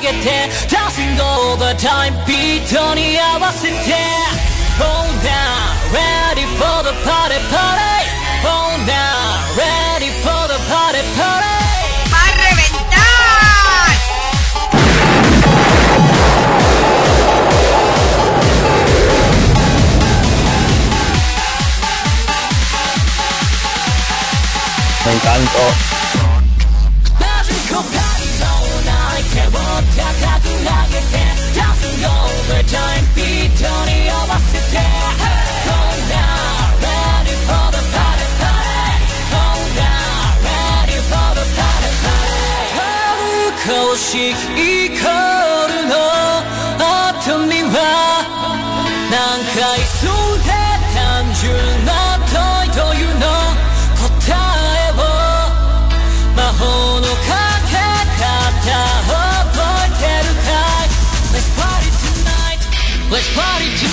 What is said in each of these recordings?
하게 dancing all the time 비전이 아왔을 때. Oh now ready for the party party. Oh now ready for the party party. Me encantó. しイコールの後には何回数で単純な問いというの答えを魔法のかけ方覚えてるかい Let's party tonight Let's party tonight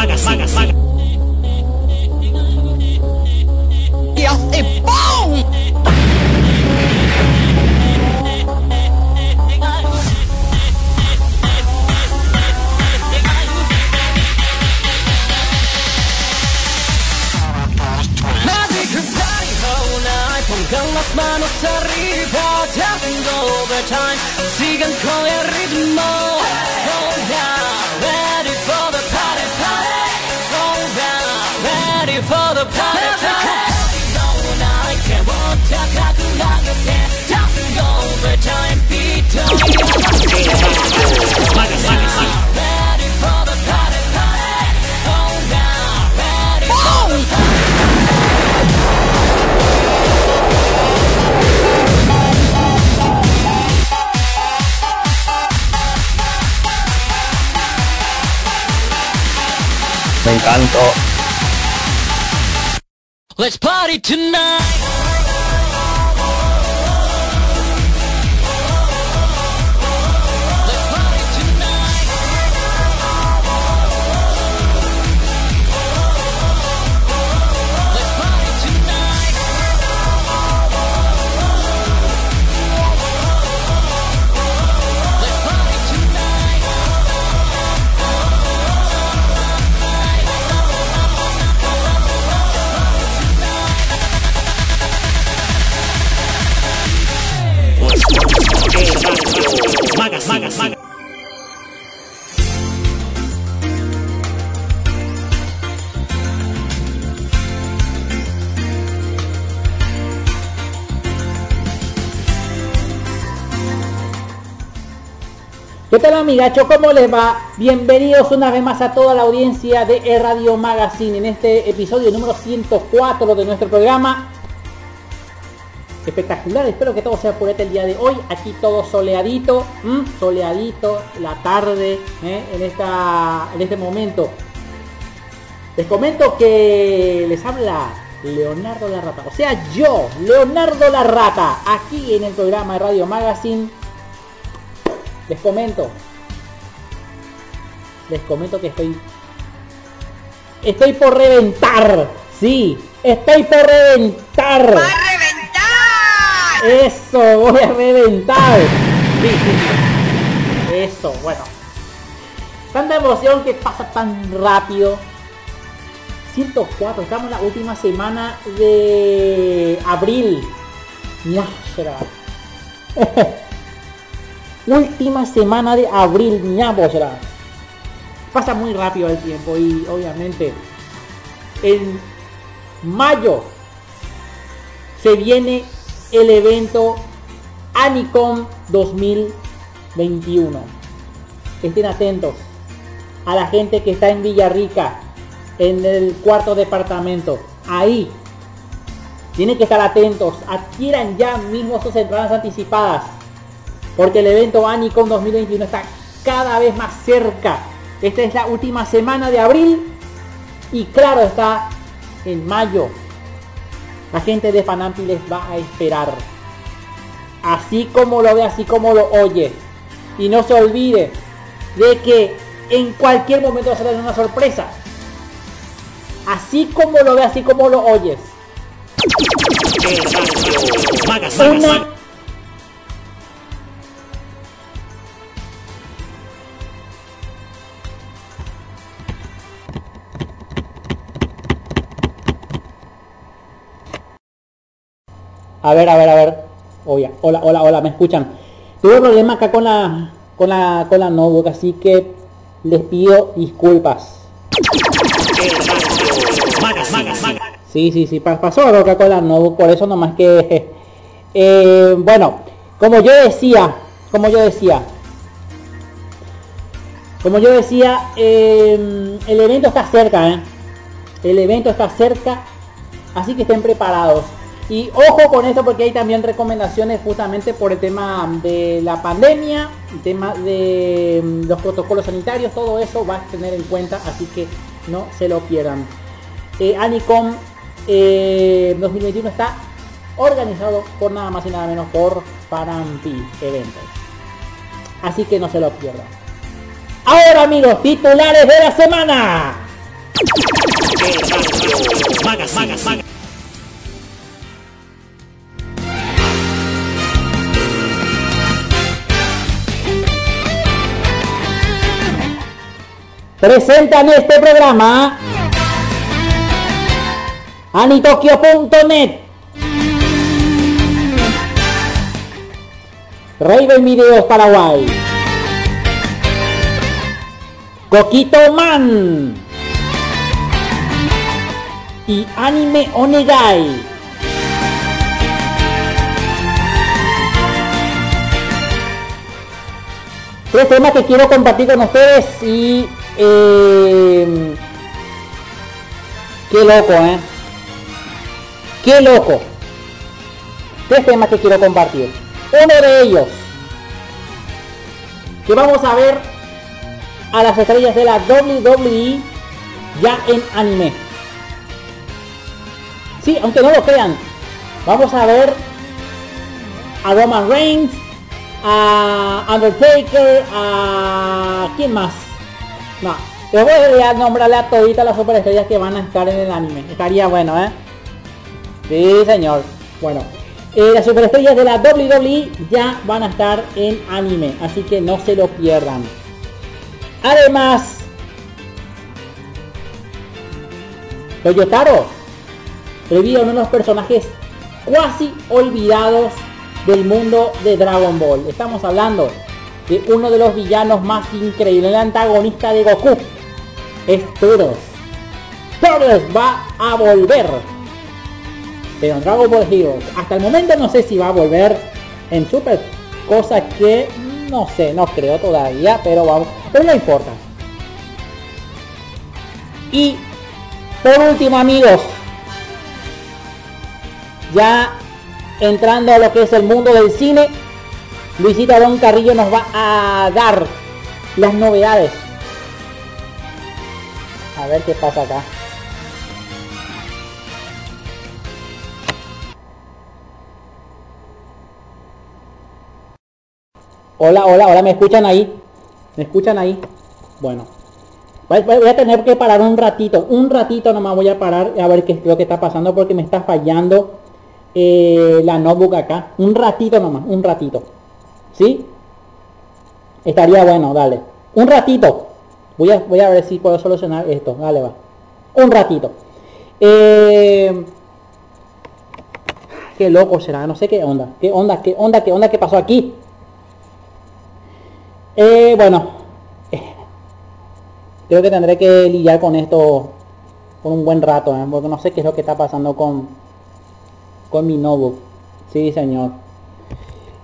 ¡Y hace ¡BOOM! Magic party all night Pongan las manos arriba Dancing all the time Sigan con el ritmo Hold down Ready て Dancing all the time Beat on Ready for the party party Hold down Ready for the party Me encantó. Let's party tonight. ¿Qué tal amigacho? ¿Cómo les va? Bienvenidos una vez más a toda la audiencia de E Radio Magazine en este episodio número 104 de nuestro programa. Espectacular, espero que todo sea por este el día de hoy. Aquí todo soleadito, ¿m? soleadito, la tarde, ¿eh? en, esta, en este momento. Les comento que les habla Leonardo la Rata. O sea, yo, Leonardo la Rata, aquí en el programa de Radio Magazine les comento. Les comento que estoy. Estoy por reventar. Sí, estoy por reventar. Eso, voy a reventar. Eso, bueno. Tanta emoción que pasa tan rápido. 104, estamos en la última semana de abril. Ñashra. última semana de abril, ñabosra. Pasa muy rápido el tiempo y obviamente en mayo se viene el evento Anicom 2021. Estén atentos a la gente que está en Villarrica, en el cuarto departamento. Ahí tienen que estar atentos. Adquieran ya mismo sus entradas anticipadas. Porque el evento Anicom 2021 está cada vez más cerca. Esta es la última semana de abril. Y claro está en mayo. La gente de Panampi les va a esperar. así como lo ve, así como lo oye. Y no se olvide de que en cualquier momento va a tener una sorpresa. Así como lo ve, así como lo oyes. Una A ver, a ver, a ver. Oye, hola, hola, hola, ¿me escuchan? Tuve problema acá con la, con la, con la notebook, así que les pido disculpas. Sí, sí, sí, pasó algo acá con la notebook, por eso nomás que... Eh, bueno, como yo decía, como yo decía, como yo decía, eh, el evento está cerca, ¿eh? El evento está cerca, así que estén preparados. Y ojo con esto porque hay también recomendaciones justamente por el tema de la pandemia, el tema de mm, los protocolos sanitarios, todo eso va a tener en cuenta, así que no se lo pierdan. Eh, Anicom 2021 eh, está organizado por nada más y nada menos por Parampi Eventos. Así que no se lo pierdan. Ahora amigos, titulares de la semana. Presentan este programa anitokyo.net Raven Videos Paraguay. Coquito Man. Y Anime Onegai. Tres temas que quiero compartir con ustedes y eh, qué loco, ¿eh? Qué loco. Tres temas que quiero compartir. Uno de ellos, que vamos a ver a las estrellas de la WWE ya en anime. Sí, aunque no lo crean, vamos a ver a Roman Reigns, a Undertaker, a quién más no, yo voy a nombrarle a toditas las superestrellas que van a estar en el anime. Estaría bueno, ¿eh? Sí, señor. Bueno, eh, las superestrellas de la WWE ya van a estar en anime, así que no se lo pierdan. Además, Toyotaro revive uno de los personajes cuasi olvidados del mundo de Dragon Ball. Estamos hablando de uno de los villanos más increíbles, el antagonista de Goku. Es Turles. Turles va a volver. Pero en Dragon Ball Heroes. Hasta el momento no sé si va a volver en Super. Cosa que no sé, no creo todavía, pero vamos. Pero no importa. Y por último amigos. Ya entrando a lo que es el mundo del cine Luisita Don Carrillo nos va a dar las novedades. A ver qué pasa acá. Hola, hola, hola, ¿me escuchan ahí? ¿Me escuchan ahí? Bueno. Voy a tener que parar un ratito, un ratito nomás voy a parar a ver qué es lo que está pasando porque me está fallando eh, la notebook acá. Un ratito nomás, un ratito. ¿Sí? Estaría bueno, dale. Un ratito. Voy a, voy a ver si puedo solucionar esto. Dale, va. Un ratito. Eh, qué loco será. No sé qué onda. ¿Qué onda? ¿Qué onda? ¿Qué onda? ¿Qué pasó aquí? Eh, bueno. Creo que tendré que lidiar con esto por un buen rato. ¿eh? Porque no sé qué es lo que está pasando con, con mi notebook. Sí, señor.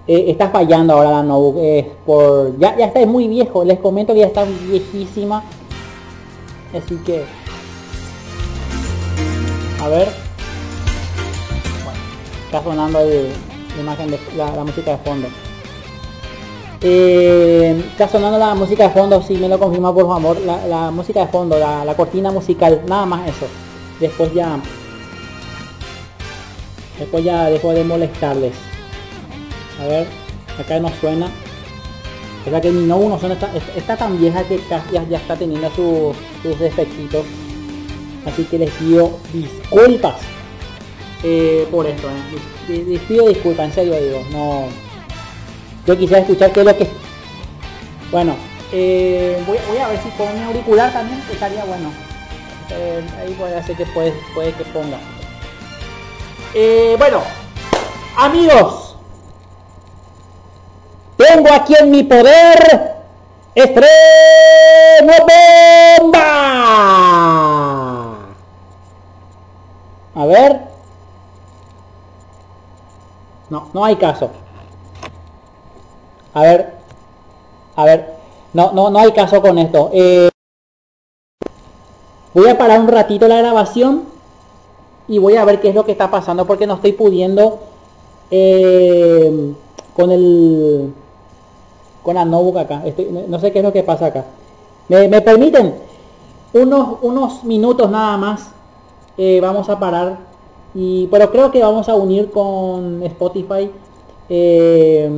Eh, está fallando ahora la notebook. por, ya, ya está muy viejo. Les comento que ya está viejísima. Así que... A ver. Bueno, está sonando la imagen de la, música de fondo. Eh, está sonando la música de fondo, si me lo confirma por favor. La, música de fondo, la, la cortina musical, nada más eso. Después ya... Después ya dejo de molestarles. A ver, acá no suena. O sea que no uno suena, está, tan vieja que ya, ya está teniendo sus, sus defectitos. Así que les pido disculpas eh, por esto. eh. Les- pido disculpas, en serio digo. No. Yo quisiera escuchar qué es lo que. Bueno, eh, voy, a ver si pongo mi auricular también, estaría bueno. Eh, ahí puede hacer que puede, puede que ponga. Bueno, amigos, tengo aquí en mi poder estreno bomba. A ver. No, no hay caso. A ver. A ver. No, no, no hay caso con esto. Eh, voy a parar un ratito la grabación y voy a ver qué es lo que está pasando porque no estoy pudiendo eh, con el con la notebook acá. Estoy- no sé qué es lo que pasa acá. ¿Me, me permiten? Unos, unos minutos nada más. eh, vamos a parar. Y, pero creo que vamos a unir con Spotify eh,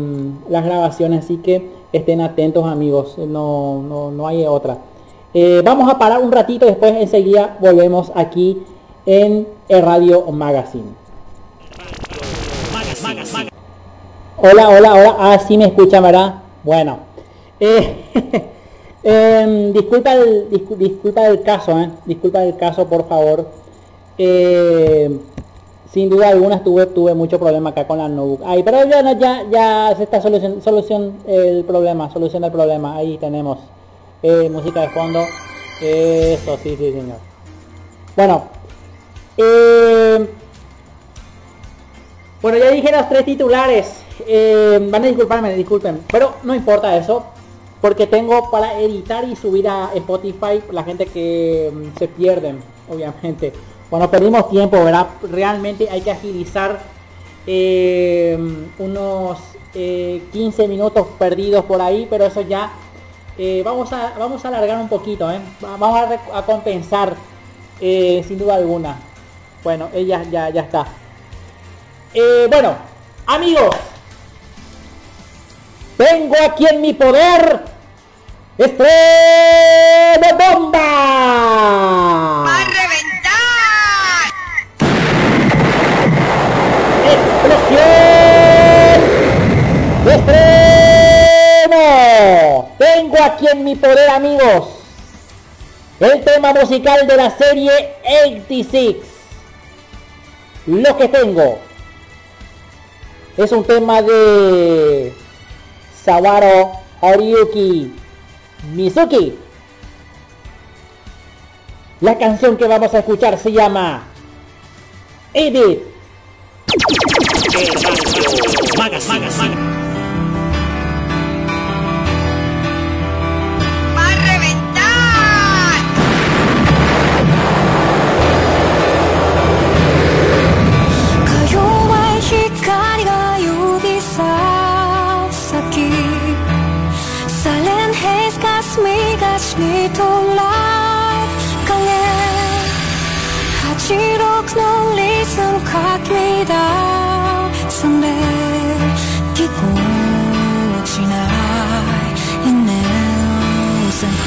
las grabaciones. Así que estén atentos amigos. No, no, no hay otra. Eh, vamos a parar un ratito. Después enseguida volvemos aquí en el Radio Magazine. Hola, hola, hola. Ah, sí me escuchan, ¿verdad? Bueno. Eh, em, disculpa, el, discu- disculpa el caso, ¿eh? Disculpa el caso, por favor. Eh, sin duda alguna tuve, tuve mucho problema acá con la notebook. Ay, pero ya, ya, ya se está solución, solución el problema, solución del problema. Ahí tenemos eh, música de fondo. Eso, sí, sí, señor. Bueno, bueno, ya dije los tres titulares. Eh, van a disculparme, disculpen. Pero no importa eso. Porque tengo para editar y subir a Spotify la gente que mm, se pierden, obviamente. Bueno, perdimos tiempo, ¿verdad? Realmente hay que agilizar eh, unos eh, 15 minutos perdidos por ahí, pero eso ya eh, vamos a vamos a alargar un poquito. Va- Vamos a, a compensar sin duda alguna. Bueno, ella ya, ya está. Bueno, amigos, tengo aquí en mi poder estreno bomba. ¡Va a reventar! ¡Explosión! ¡Estreno! Tengo aquí en mi poder, amigos, el tema musical de la serie 86. Lo que tengo es un tema de Sawaro Hariyuki Mizuki. La canción que vamos a escuchar se llama Edit. ¡Va me to life 강해. 할수록 널리 숨갑니다. 상대 깊고 지나 있는 생각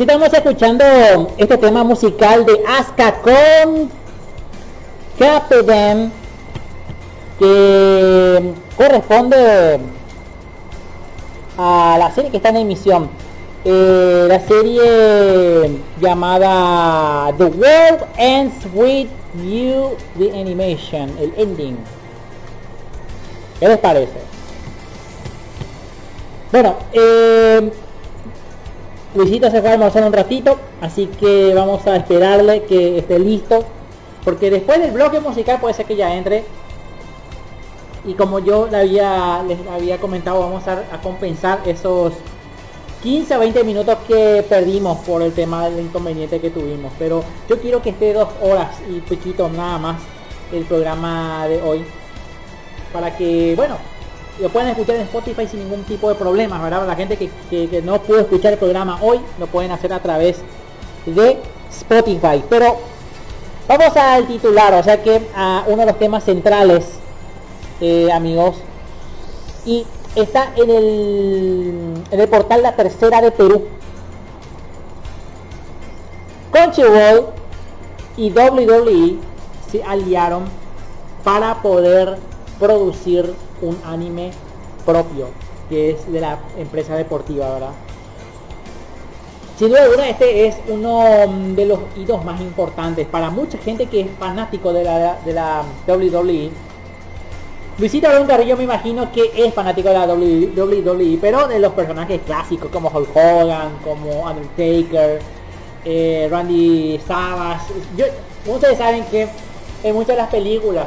Estamos escuchando este tema musical de Aska con Capedem que corresponde a la serie que está en emisión. Eh, la serie llamada The World Ends With You The Animation, el ending. ¿Qué les parece? Bueno, eh, Luisito se fue a almorzar un ratito, así que vamos a esperarle que esté listo. Porque después del bloque musical puede ser que ya entre. Y como yo le había, les había comentado, vamos a, a compensar esos 15 a 20 minutos que perdimos por el tema del inconveniente que tuvimos. Pero yo quiero que esté dos horas y poquito nada más el programa de hoy. Para que, bueno, lo pueden escuchar en Spotify sin ningún tipo de problemas, ¿verdad? La gente que, no pudo escuchar el programa hoy lo pueden hacer a través de Spotify. Pero vamos al titular, o sea que a uno de los temas centrales, eh, amigos, y está en el, en el portal La Tercera de Perú. Crunchyroll y WWE se aliaron para poder producir un anime propio, que es de la empresa deportiva, ¿verdad? Sin duda alguna este es uno de los hitos más importantes para mucha gente que es fanático de la, de la WWE. Luisito Alonso Carrillo me imagino que es fanático de la WWE, pero de los personajes clásicos como Hulk Hogan, como Undertaker, eh, Randy Savage. Yo, ustedes saben que en muchas de las películas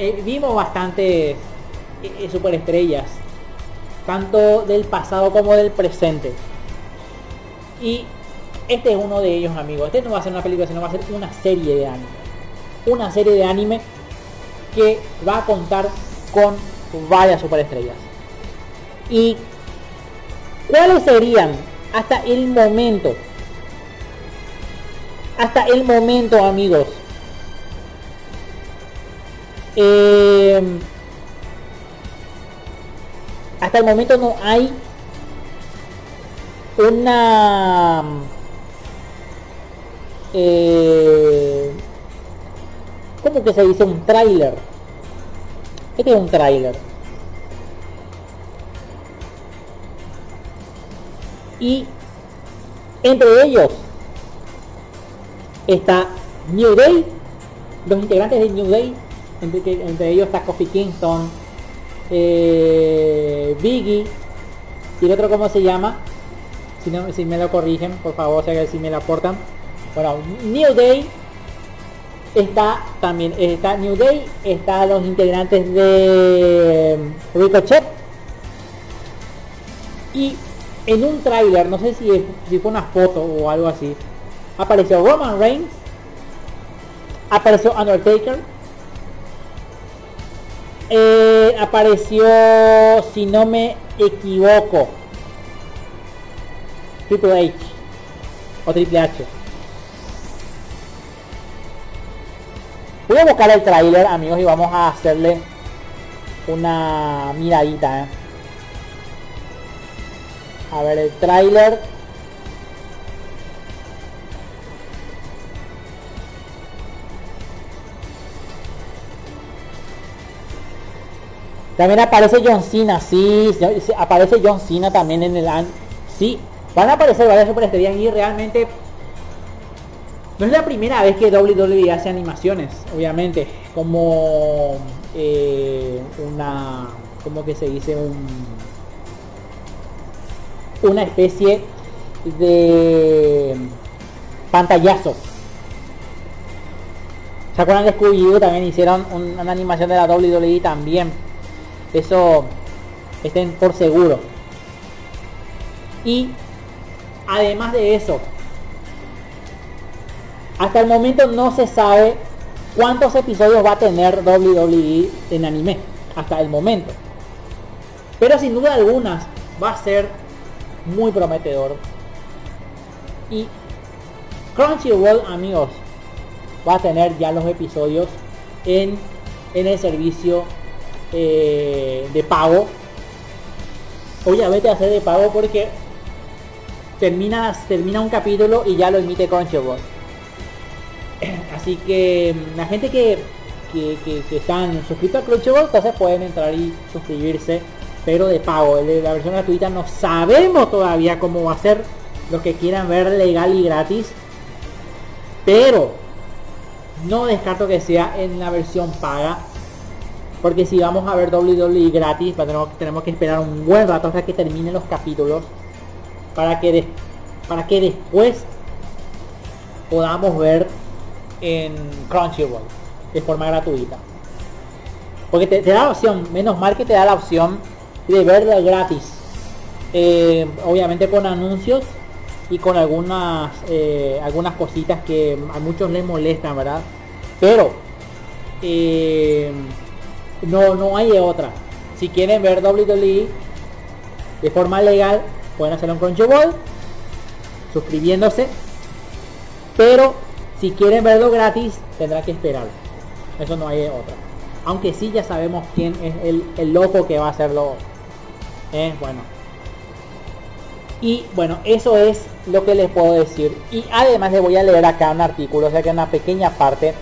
eh, vimos bastantes eh, superestrellas, tanto del pasado como del presente. Y este es uno de ellos, amigos. Este no va a ser una película, sino va a ser una serie de anime. Una serie de anime que va a contar con varias superestrellas. ¿Y cuáles serían hasta el momento? Hasta el momento, amigos. Eh, hasta el momento no hay una eh, ¿cómo que se dice? un tráiler. Este es un tráiler. Y entre ellos está New Day los integrantes de New Day entre, ellos está Kofi Kingston eh, Biggie y el otro cómo se llama si, no, si me lo corrigen por favor si, me lo aportan. Bueno New Day está también está New Day está los integrantes de Ricochet. Y en un tráiler no sé si, si fue una foto o algo así apareció Roman Reigns apareció Undertaker eh, apareció si no me equivoco Triple H o Triple H voy a buscar el tráiler amigos y vamos a hacerle una miradita ¿eh? a ver el tráiler También aparece John Cena, sí, aparece John Cena también en el Sí, van a aparecer varias superestrellas y realmente no es la primera vez que WWE hace animaciones, obviamente, como eh, una, como que se dice un, una especie de pantallazo. ¿Se acuerdan de Scooby-Doo? También hicieron un- una animación de la WWE también. Eso estén por seguro. Y además de eso, hasta el momento no se sabe cuántos episodios va a tener WWE en anime. Hasta el momento. Pero sin duda alguna va a ser muy prometedor. Y Crunchyroll, amigos, va a tener ya los episodios en, en el servicio eh, de pago. Obviamente a hacer de pago porque termina, termina un capítulo y ya lo emite Crunchyroll. Así que mm, la gente que, que, que- que están suscritos a Crunchyroll, entonces pueden entrar y suscribirse, pero de pago. La versión gratuita no sabemos todavía cómo va a ser. Los que quieran ver legal y gratis. Pero no descarto que sea en la versión paga. Porque si vamos a ver WWE gratis, pues tenemos, tenemos que esperar un buen rato hasta que terminen los capítulos. Para que, para que después podamos ver en Crunchyroll de forma gratuita. Porque te, da la opción, menos mal que te da la opción de verlo gratis. Eh, obviamente con anuncios y con algunas eh, algunas cositas que a muchos les molestan, ¿verdad? Pero eh, No, no hay otra. Si quieren ver WWE de forma legal, pueden hacerlo en Crunchyroll, suscribiéndose. Pero si quieren verlo gratis, tendrán que esperar. Eso no hay otra. Aunque sí ya sabemos quién es el, el loco que va a hacerlo. Eh, bueno. Y bueno, eso es lo que les puedo decir. Y además les voy a leer acá un artículo, o sea que una pequeña parte,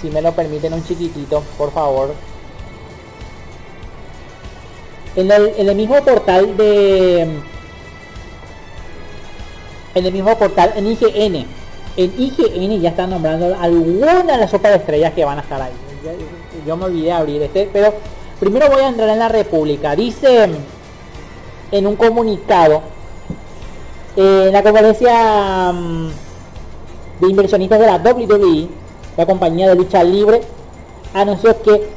si me lo permiten, un chiquitito, por favor. En el, en el mismo portal de... En el mismo portal, en IGN. En IGN ya están nombrando algunas de las sopas de estrellas que van a estar ahí. Yo, me olvidé de abrir este, pero primero voy a entrar en la República. Dice en un comunicado eh, en la conferencia mm, de inversionistas de la WWE, la compañía de lucha libre anunció que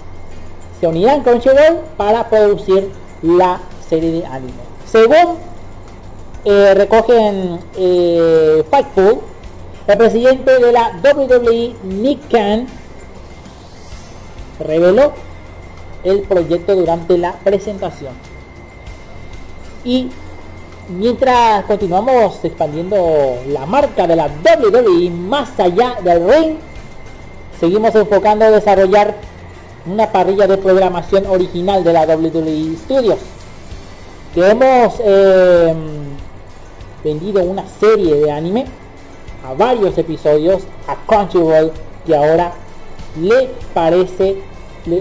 se unirán con Crunchyroll para producir la serie de anime. Según eh, recogen eh, Fightful, el presidente de la WWE, Nick Khan, reveló el proyecto durante la presentación. Y mientras continuamos expandiendo la marca de la WWE más allá del ring, seguimos enfocando a desarrollar una parrilla de programación original de la WWE Studios. Que hemos eh, vendido una serie de anime a varios episodios a Crunchyroll y ahora le parece,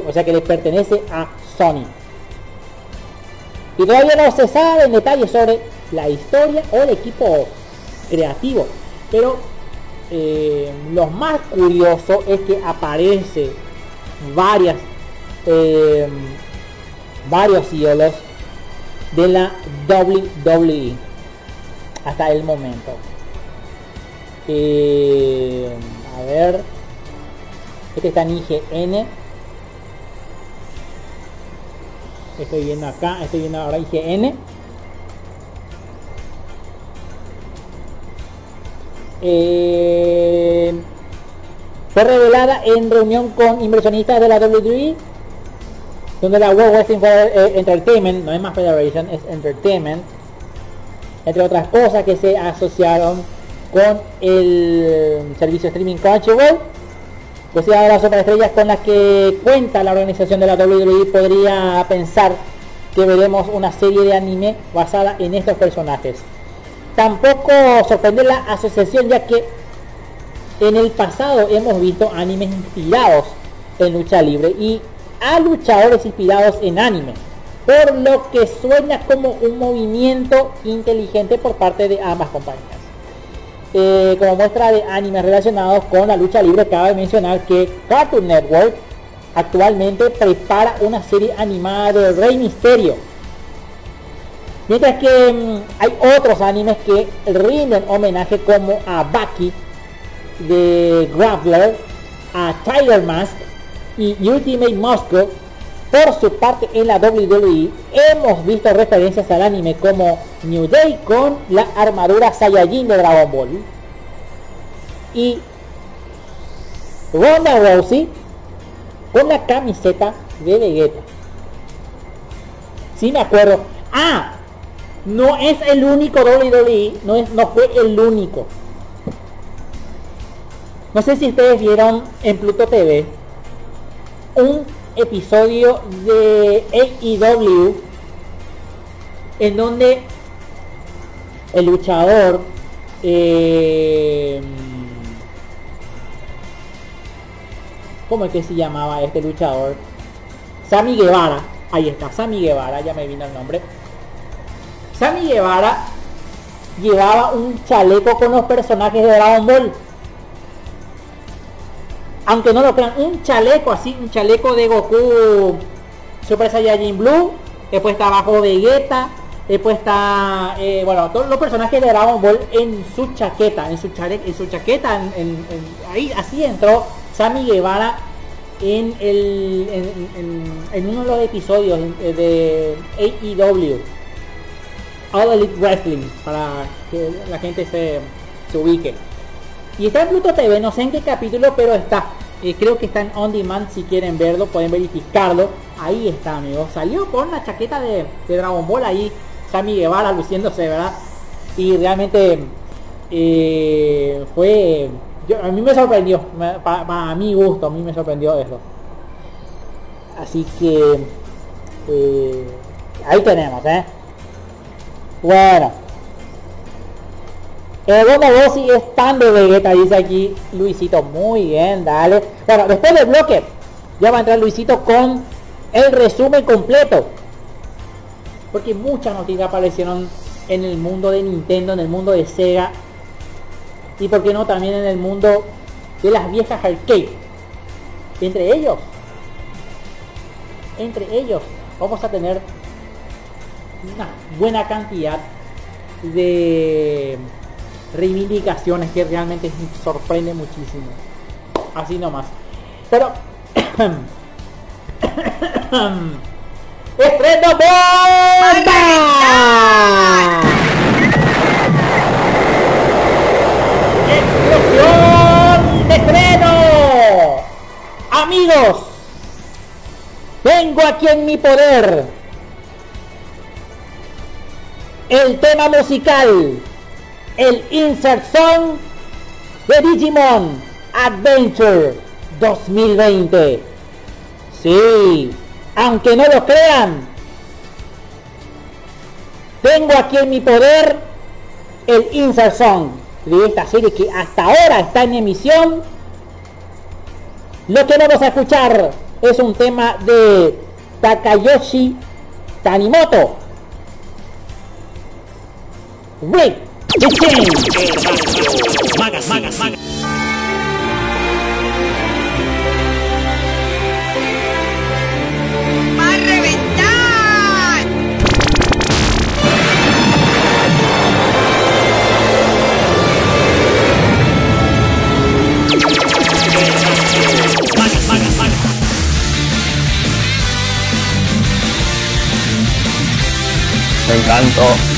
o sea que le pertenece a Sony. Y todavía no se sabe en detalle sobre la historia o el equipo creativo. Pero eh, lo más curioso es que aparece varias eh, varios ídolos de la WWE hasta el momento. Eh, a ver. Este está en IGN. Estoy viendo acá, estoy viendo ahora IGN. Eh, fue revelada en reunión con inversionistas de la WWE, donde la Wrestling Feder- eh, Entertainment, no es más Federation, es Entertainment, entre otras cosas que se asociaron con el servicio streaming Crunchyroll, pues de las otras estrellas con las que cuenta la organización de la WWE podría pensar que veremos una serie de anime basada en estos personajes. Tampoco sorprende la asociación ya que en el pasado hemos visto animes inspirados en lucha libre y a luchadores inspirados en anime, por lo que suena como un movimiento inteligente por parte de ambas compañías. Eh, como muestra de animes relacionados con la lucha libre, cabe mencionar que Cartoon Network actualmente prepara una serie animada de Rey Misterio. Mientras que mm, hay otros animes que rinden homenaje como a Baki de Grappler, a Tiger Mask y Ultimate Moscow. Por su parte en la WWE hemos visto referencias al anime como New Day con la armadura Saiyajin de Dragon Ball y Ronda Rousey con la camiseta de Vegeta. Sí me acuerdo. Ah, no es el único WWE, no es, no fue el único. No sé si ustedes vieron en Pluto TV un episodio de AEW en donde el luchador eh, ¿cómo es que se llamaba este luchador? Sammy Guevara, ahí está, Sammy Guevara, ya me vino el nombre. Sammy Guevara llevaba un chaleco con los personajes de Dragon Ball. Aunque no lo crean, un chaleco así, un chaleco de Goku Super Saiyajin Blue. Después está abajo Vegeta. Después está, eh, bueno, todos los personajes de Dragon Ball en su chaqueta, en su chaleco, en su chaqueta, en, ahí así entró Sammy Guevara en el en uno de los episodios de AEW. All Elite Wrestling para que la gente se, se ubique. Y está en Pluto TV, no sé en qué capítulo, pero está. Eh, creo que está en On Demand si quieren verlo, pueden verificarlo. Ahí está, amigo. Salió con una chaqueta de, de Dragon Ball ahí. Sammy Guevara luciéndose, ¿verdad? Y realmente eh, fue... a mí me sorprendió. Para mi gusto, a mí me sorprendió eso. Así que... eh, ahí tenemos, ¿eh? Bueno. El Bono Bossi es fan de Vegeta, dice aquí Luisito. Muy bien, dale. Bueno, después del bloque, ya va a entrar Luisito con el resumen completo. Porque muchas noticias aparecieron en el mundo de Nintendo, en el mundo de Sega. Y por qué no también en el mundo de las viejas arcade. Entre ellos, entre ellos, vamos a tener una buena cantidad de reivindicaciones que realmente sorprende muchísimo. Así nomás. Pero ¡Estreno bomba! ¡Explosión de estreno! Amigos, tengo aquí en mi poder el tema musical, el insert song de Digimon Adventure 2020. Sí, aunque no lo crean, tengo aquí en mi poder el insert song de esta serie que hasta ahora está en emisión. Lo que vamos a escuchar es un tema de Takayoshi Tanimoto. Magas, magas, magas. Me encantó.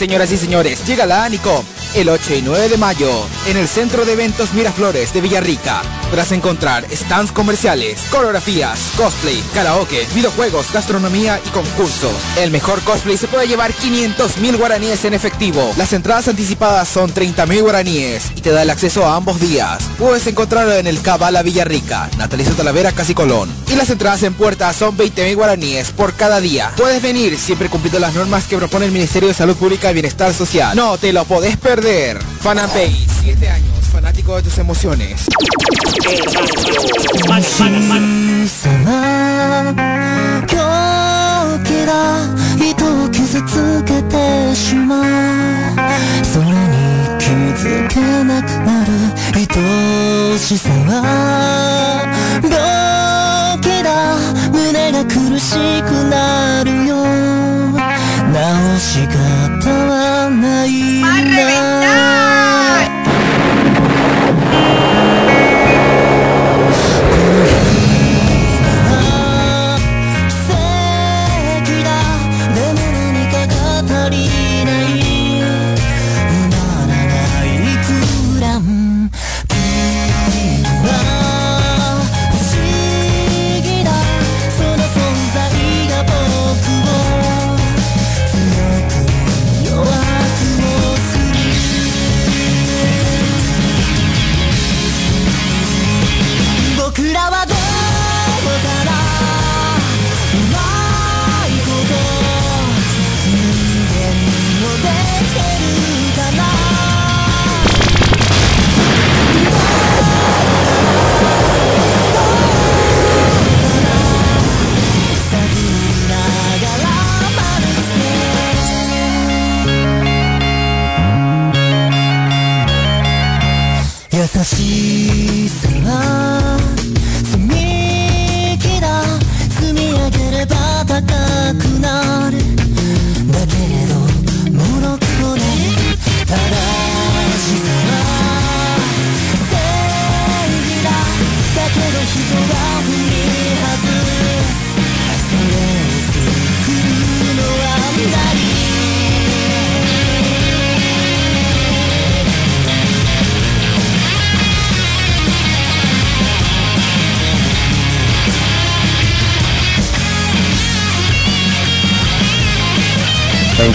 Señoras y señores, llega la Anicom. El 8 y 9 de mayo en el Centro de Eventos Miraflores de Villarrica. Podrás encontrar stands comerciales, coreografías, cosplay, karaoke, videojuegos, gastronomía y concursos. El mejor cosplay se puede llevar 500 mil guaraníes en efectivo. Las entradas anticipadas son 30 mil guaraníes y te da el acceso a ambos días. Puedes encontrarlo en el Cabala Villarrica, Natalicio Talavera, Casi Colón. Y las entradas en puerta son 20 mil guaraníes por cada día. Puedes venir siempre cumpliendo las normas que propone el Ministerio de Salud Pública y Bienestar Social. No te lo podés perder. perder. Fanapage, 7 años, fanático de tus emociones.「胸が苦しくなるよ」直し方はないん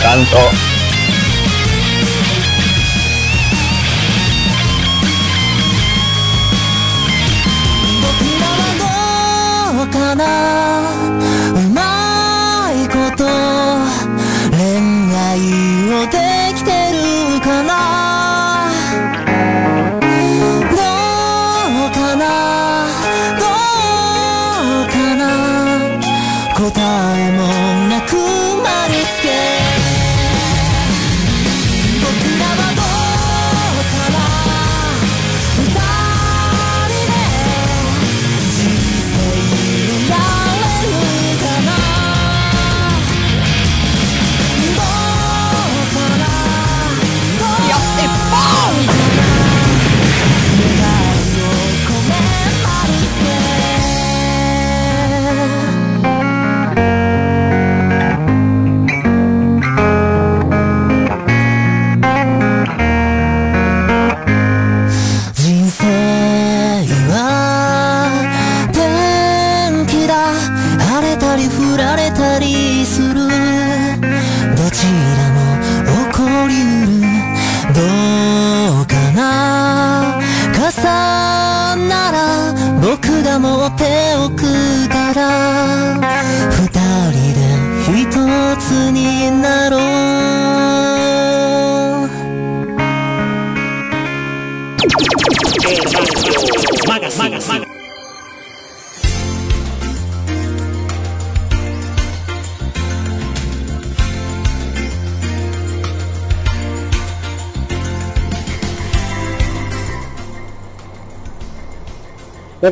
Me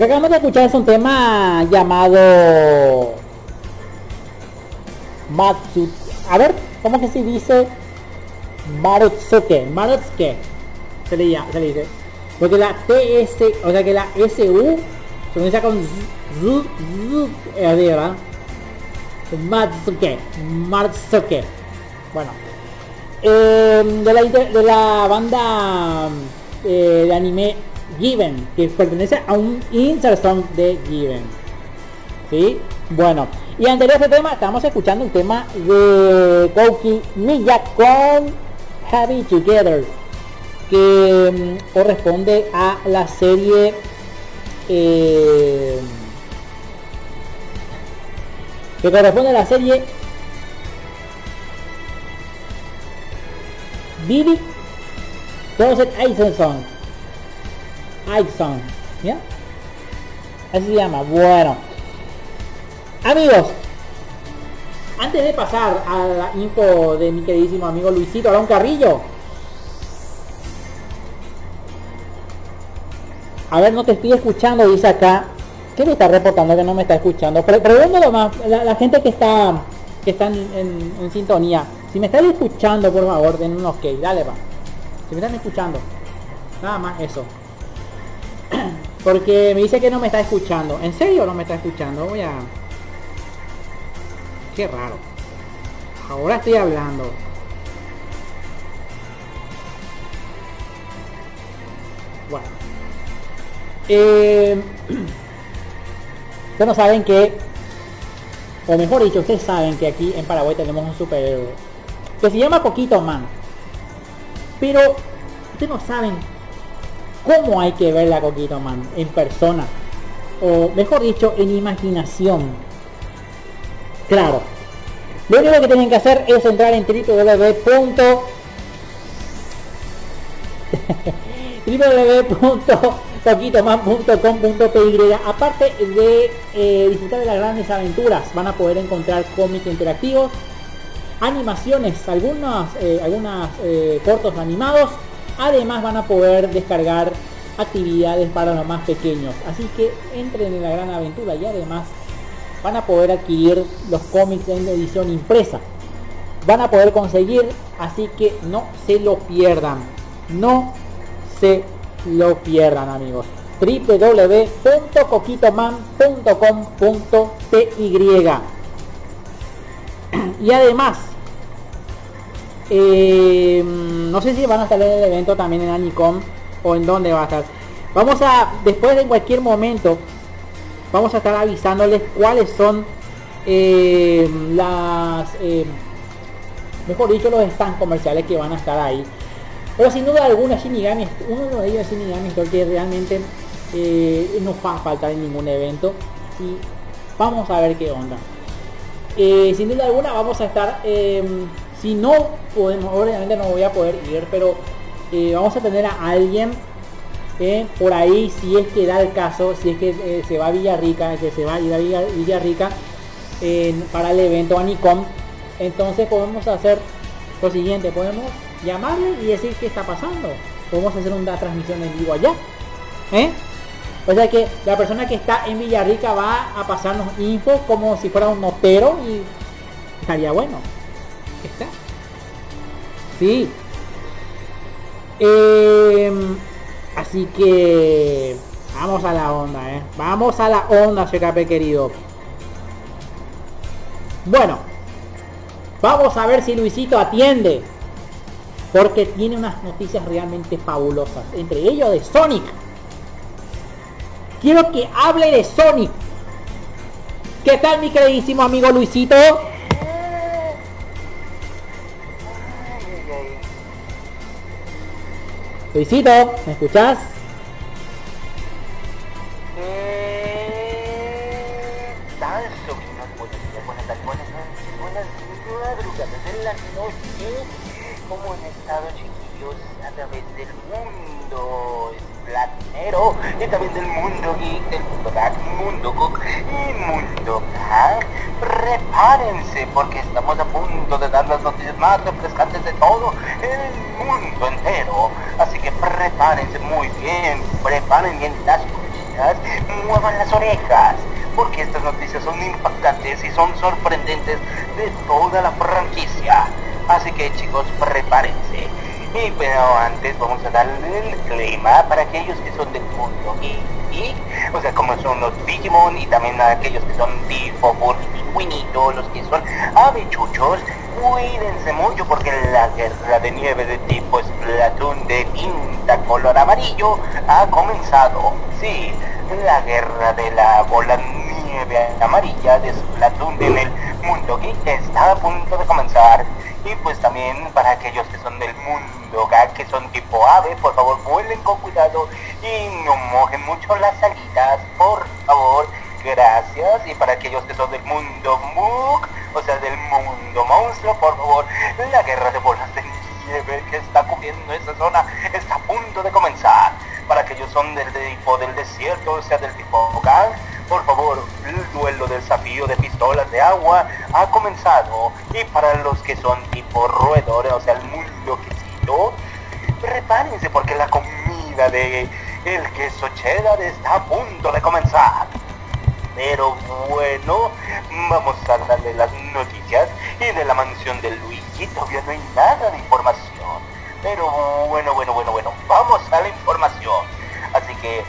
que acabamos de escuchar es un tema llamado Matsu. A ver, ¿cómo que se dice? Marutsuke. Marutsuke. Se le, llama- se le dice. Porque la TS, o sea que la SU se pronuncia con Z, Z, eh, ¿verdad? Matsuke. Matsuke. Bueno. eh, de, la, de la banda eh, de anime Given, que pertenece a un insert de Given. ¿Sí? Bueno, y anterior a este tema, estamos escuchando un tema de Kouki Miya con Happy Together, que mm, corresponde a la serie eh, que corresponde a la serie Bibi Closet Aison Aison ¿ya? así se llama bueno amigos antes de pasar a la info de mi queridísimo amigo Luisito Arón Carrillo A ver, no te estoy escuchando, dice acá. ¿Qué me está reportando que no me está escuchando? Pre pregúntalo más, la, gente que está que están en, en, sintonía. Si me están escuchando, por favor, den un ok, dale va. Si me están escuchando. Nada más eso. Porque me dice que no me está escuchando. ¿En serio no me está escuchando? Voy a... Qué raro. Ahora estoy hablando. Bueno. Eh, ustedes no saben que, o mejor dicho, ustedes saben que aquí en Paraguay tenemos un superhéroe que se llama Coquito Man. Pero ustedes no saben cómo hay que ver a Coquito Man en persona, o mejor dicho, en imaginación. Claro, lo único que tienen que hacer es entrar en www. www.poquitoman.com.py aparte de eh, disfrutar de las grandes aventuras van a poder encontrar cómics interactivos animaciones algunas eh, algunas eh, cortos animados además van a poder descargar actividades para los más pequeños. Así que entren en la gran aventura y además van a poder adquirir los cómics en edición impresa. Van a poder conseguir así que no se lo pierdan. No se lo pierdan amigos. www.coquitoman.com.py y además eh, no sé si van a en el evento también en Anicom o en dónde va a estar. Vamos a después de cualquier momento vamos a estar avisándoles cuáles son eh, las eh, mejor dicho los stands comerciales que van a estar ahí. Pero sin duda alguna Shinigami, uno de ellos es Shinigami Store que realmente no va a faltar en ningún evento. Y vamos a ver qué onda. Sin duda alguna vamos a estar, si no podemos, obviamente no voy a poder ir, pero eh, vamos a tener a alguien por ahí si es que da el caso, si es que se va a Villarrica, que se va a ir a Villarrica para el evento Anicom, entonces podemos hacer lo siguiente, podemos llamarle y decir qué está pasando. Podemos hacer una transmisión en vivo allá. ¿Eh? O sea que la persona que está en Villarrica va a pasarnos info como si fuera un notero y estaría bueno. ¿Está? Sí. Eh, así que vamos a la onda, ¿eh? Vamos a la onda, CKP querido. Bueno, vamos a ver si Luisito atiende porque tiene unas noticias realmente fabulosas, entre ellos de Sonic. Quiero que hable de Sonic. ¿Qué tal mi queridísimo amigo Luisito? Luisito, ¿me escuchás? Platero y también del mundo geek, del mundo dark, mundo cook y mundo black. Prepárense porque estamos a punto de dar las noticias más refrescantes de todo el mundo entero. Así que prepárense muy bien, preparen bien las cosas, muevan las orejas. Porque estas noticias son impactantes y son sorprendentes de toda la franquicia. Así que chicos, prepárense. Y pero antes vamos a darle el clima para aquellos que son del mundo y, y o sea, como son los Digimon y también aquellos que son Tifo, Burgi, Winito, los que son avechuchos, cuídense mucho porque la guerra de nieve de tipo Splatoon de tinta color amarillo ha comenzado. Sí, la guerra de la bola nieve amarilla de Splatoon en el mundo geek está a punto de comenzar. Y pues también para aquellos que son del mundo gag, que son tipo ave, por favor vuelen con cuidado y no mojen mucho las salidas, por favor. Gracias. Y para aquellos que son del mundo Mook, o sea, del mundo monstruo, por favor, la guerra de bolas de nieve que está cubriendo esa zona está a punto de comenzar. Para aquellos que son del tipo del desierto, o sea, del tipo gang, por favor, el duelo del desafío de pistolas de agua ha comenzado. Y para los que son tipo roedores, o sea, el mundo quesito, prepárense porque la comida de el queso cheddar está a punto de comenzar. Pero bueno, vamos a darle las noticias y de la mansión de Luigi todavía no hay nada de información. Pero bueno, bueno, bueno, bueno, vamos a la información. Así que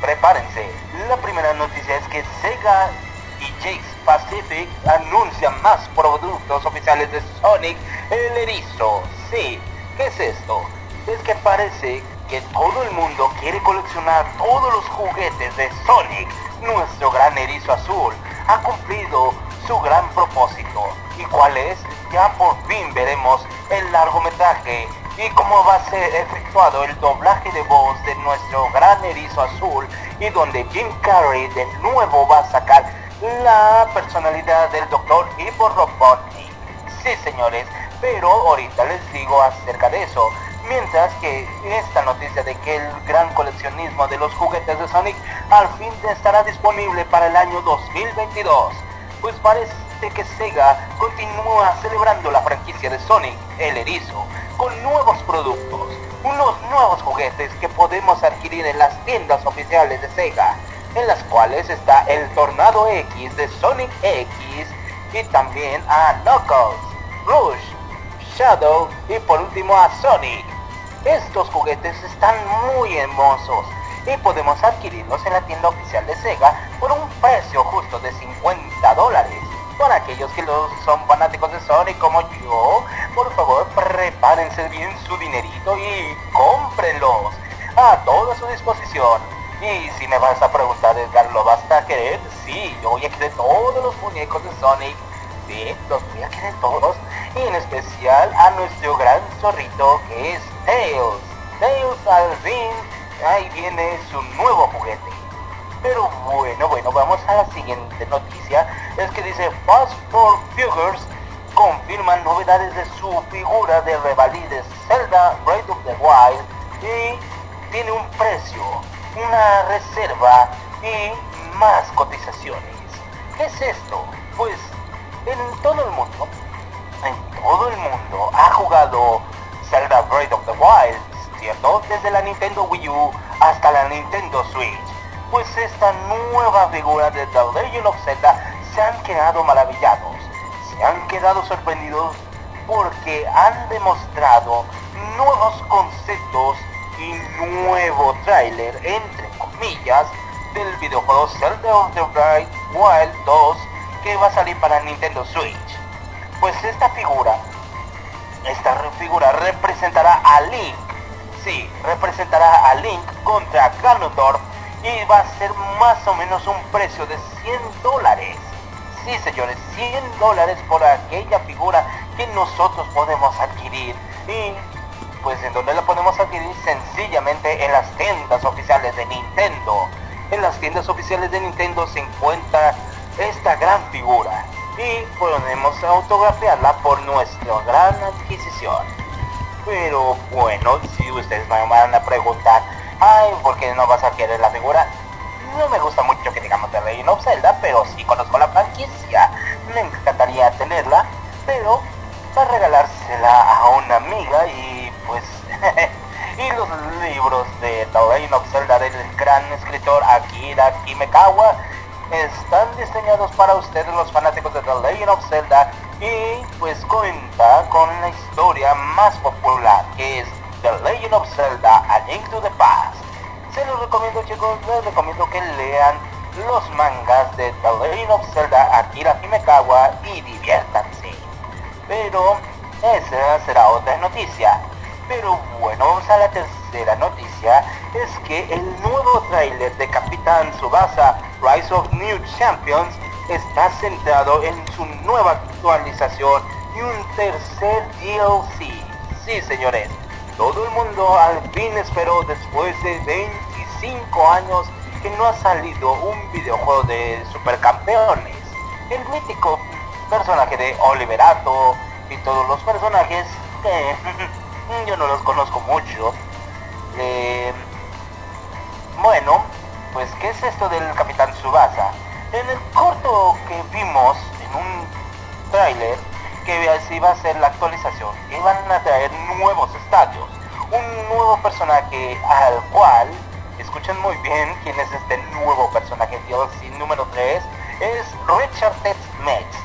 prepárense. La primera noticia que Sega y Jakes Pacific anuncian más productos oficiales de Sonic el erizo. Sí, ¿qué es esto? Es que parece que todo el mundo quiere coleccionar todos los juguetes de Sonic. Nuestro gran erizo azul ha cumplido su gran propósito. ¿Y cuál es? Ya por fin veremos el largometraje y cómo va a ser efectuado el doblaje de voz de nuestro gran erizo azul y donde Jim Carrey de nuevo va a sacar la personalidad del doctor Ivo Robotnik. Sí, señores, pero ahorita les digo acerca de eso. Mientras que esta noticia de que el gran coleccionismo de los juguetes de Sonic al fin estará disponible para el año 2022. Pues parece que Sega continúa celebrando la franquicia de Sonic, el erizo, con nuevos productos, unos nuevos juguetes que podemos adquirir en las tiendas oficiales de Sega, en las cuales está el Tornado X de Sonic X y también a Knuckles, Rush, Shadow y por último a Sonic. Estos juguetes están muy hermosos y podemos adquirirlos en la tienda oficial de Sega por un precio justo de 50 dólares. Para aquellos que los son fanáticos de Sonic como yo, por favor prepárense bien su dinerito y cómprenlos a toda su disposición. Y si me vas a preguntar, Edgar, ¿lo vas a querer? Sí, yo voy a querer todos los muñecos de Sonic. Sí, los voy a querer todos. Y en especial a nuestro gran zorrito que es Tails. Tails al fin, ahí viene su nuevo juguete. Pero bueno, bueno, vamos a la siguiente noticia. Es que dice Fast for Figures confirman novedades de su figura de revalides Zelda Breath of the Wild y tiene un precio, una reserva y más cotizaciones. ¿Qué es esto? Pues en todo el mundo, en todo el mundo ha jugado Zelda Breath of the Wild, ¿cierto? Desde la Nintendo Wii U hasta la Nintendo Switch. Pues esta nueva figura de The Legend of Zelda se han quedado maravillados, se han quedado sorprendidos porque han demostrado nuevos conceptos y nuevo tráiler, entre comillas, del videojuego Zelda of the Bright Wild 2 que va a salir para Nintendo Switch. Pues esta figura, esta figura representará a Link, sí, representará a Link contra Ganondorf y va a ser más o menos un precio de 100 dólares. Sí, señores, 100 dólares por aquella figura que nosotros podemos adquirir. Y pues en donde la podemos adquirir sencillamente en las tiendas oficiales de Nintendo. En las tiendas oficiales de Nintendo se encuentra esta gran figura y podemos autografiarla por nuestra gran adquisición. Pero bueno, si ustedes me van a preguntar, ay, ¿por qué no vas a querer la figura? No me gusta mucho que digamos de Legend of Zelda, pero sí conozco la franquicia. Me encantaría tenerla, pero para regalársela a una amiga y pues... y los libros de The Legend of Zelda del gran escritor Akira Kimekawa están diseñados para ustedes los fanáticos de The Legend of Zelda y pues cuenta con la historia más popular que es The Legend of Zelda A Link to the Past. Se los recomiendo chicos, les recomiendo que lean los mangas de The Legend of Zelda Akira Himekawa y diviértanse. Pero esa será otra noticia. Pero bueno, vamos a la tercera noticia. Es que el nuevo tráiler de Capitán Subasa Rise of New Champions está centrado en su nueva actualización y un tercer DLC. Sí, señores. Todo el mundo al fin esperó después de 25 años que no ha salido un videojuego de supercampeones. El mítico personaje de Oliverato y todos los personajes que yo no los conozco mucho. Eh, bueno, pues ¿qué es esto del Capitán Subasa? En el corto que vimos en un tráiler que así iba a ser la actualización, iban a traer nuevos estadios, un nuevo personaje al cual, escuchen muy bien quién es este nuevo personaje DLC número 3, es Richard Metz.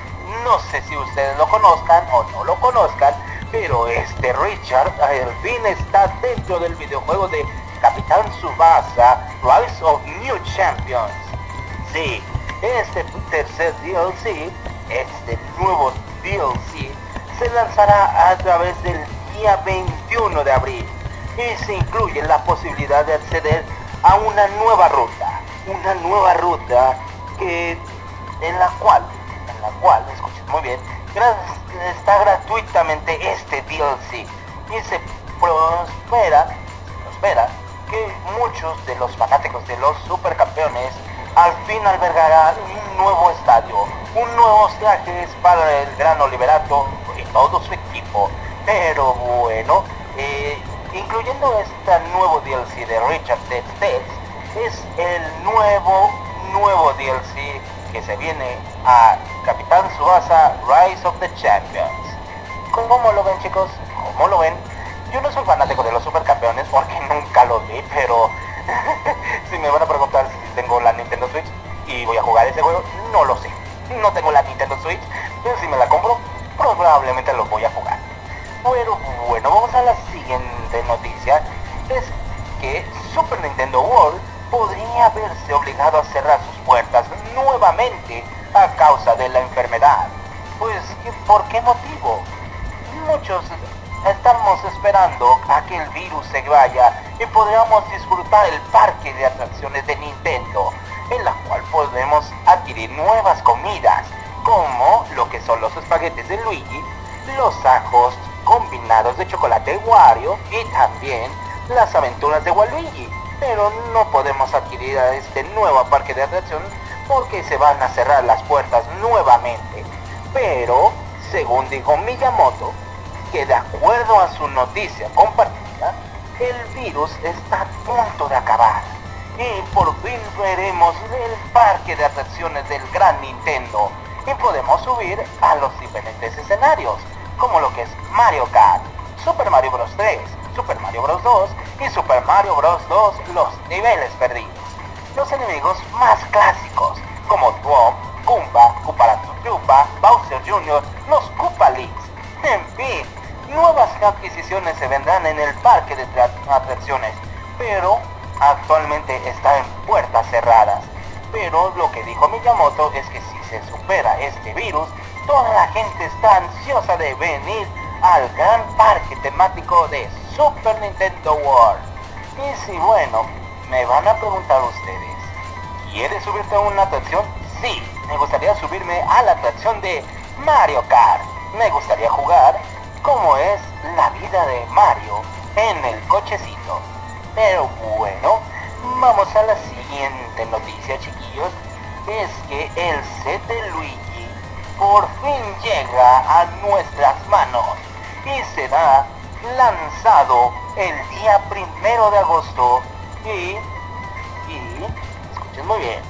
No sé si ustedes lo conozcan o no lo conozcan, pero este Richard al fin está dentro del videojuego de Capitán Subasa Rise of New Champions. Sí, este tercer DLC, este nuevo DLC, se lanzará a través del día 21 de abril y se incluye la posibilidad de acceder a una nueva ruta, una nueva ruta que en la cual, en la cual, escuchen muy bien, está gratuitamente este DLC y se prospera, prospera que muchos de los fanáticos de los supercampeones al fin albergarán un nuevo estadio, un nuevos trajes para el gran Oliverato y todo su equipo. Pero bueno, eh, incluyendo este nuevo DLC de Richard Dead es el nuevo, nuevo DLC que se viene a Capitán Subasa Rise of the Champions. ¿Cómo lo ven chicos? ¿Cómo lo ven? Yo no soy fanático de los supercampeones porque nunca los vi, pero si me van a preguntar si tengo la Nintendo Switch y voy a jugar ese juego, no lo sé. No tengo la Nintendo Switch, pero si me la compro, probablemente lo voy a jugar. Pero bueno, vamos a la siguiente noticia. Es que Super Nintendo World podría verse obligado a cerrar sus puertas nuevamente a causa de la enfermedad. Pues, ¿por qué motivo? Muchos estamos esperando a que el virus se vaya y podamos disfrutar el parque de atracciones de Nintendo, en la cual podemos adquirir nuevas comidas, como lo que son los espaguetes de Luigi, los ajos combinados de chocolate Wario y también las aventuras de Waluigi. Pero no podemos adquirir a este nuevo parque de atracción porque se van a cerrar las puertas nuevamente. Pero, según dijo Miyamoto, que de acuerdo a su noticia compartida, el virus está a punto de acabar. Y por fin veremos el parque de atracciones del Gran Nintendo y podemos subir a los diferentes escenarios, como lo que es Mario Kart, Super Mario Bros. 3, Super Mario Bros. 2 y Super Mario Bros. 2 Los Niveles Perdidos. Los enemigos más clásicos, como Twomp, Goomba, Koopa, Bowser Jr., los Koopa Leaks. En fin, nuevas adquisiciones se vendrán en el parque de tra- atracciones, pero actualmente está en puertas cerradas. Pero lo que dijo Miyamoto es que si se supera este virus, toda la gente está ansiosa de venir al gran parque temático de Super Nintendo World. Y si bueno, me van a preguntar ustedes, ¿quieres subirte a una atracción? Sí, me gustaría subirme a la atracción de Mario Kart. Me gustaría jugar como es la vida de Mario en el cochecito. Pero bueno, vamos a la siguiente noticia, chiquillos. Es que el set de Luigi por fin llega a nuestras manos y será lanzado el día primero de agosto y, y, escuchen muy bien,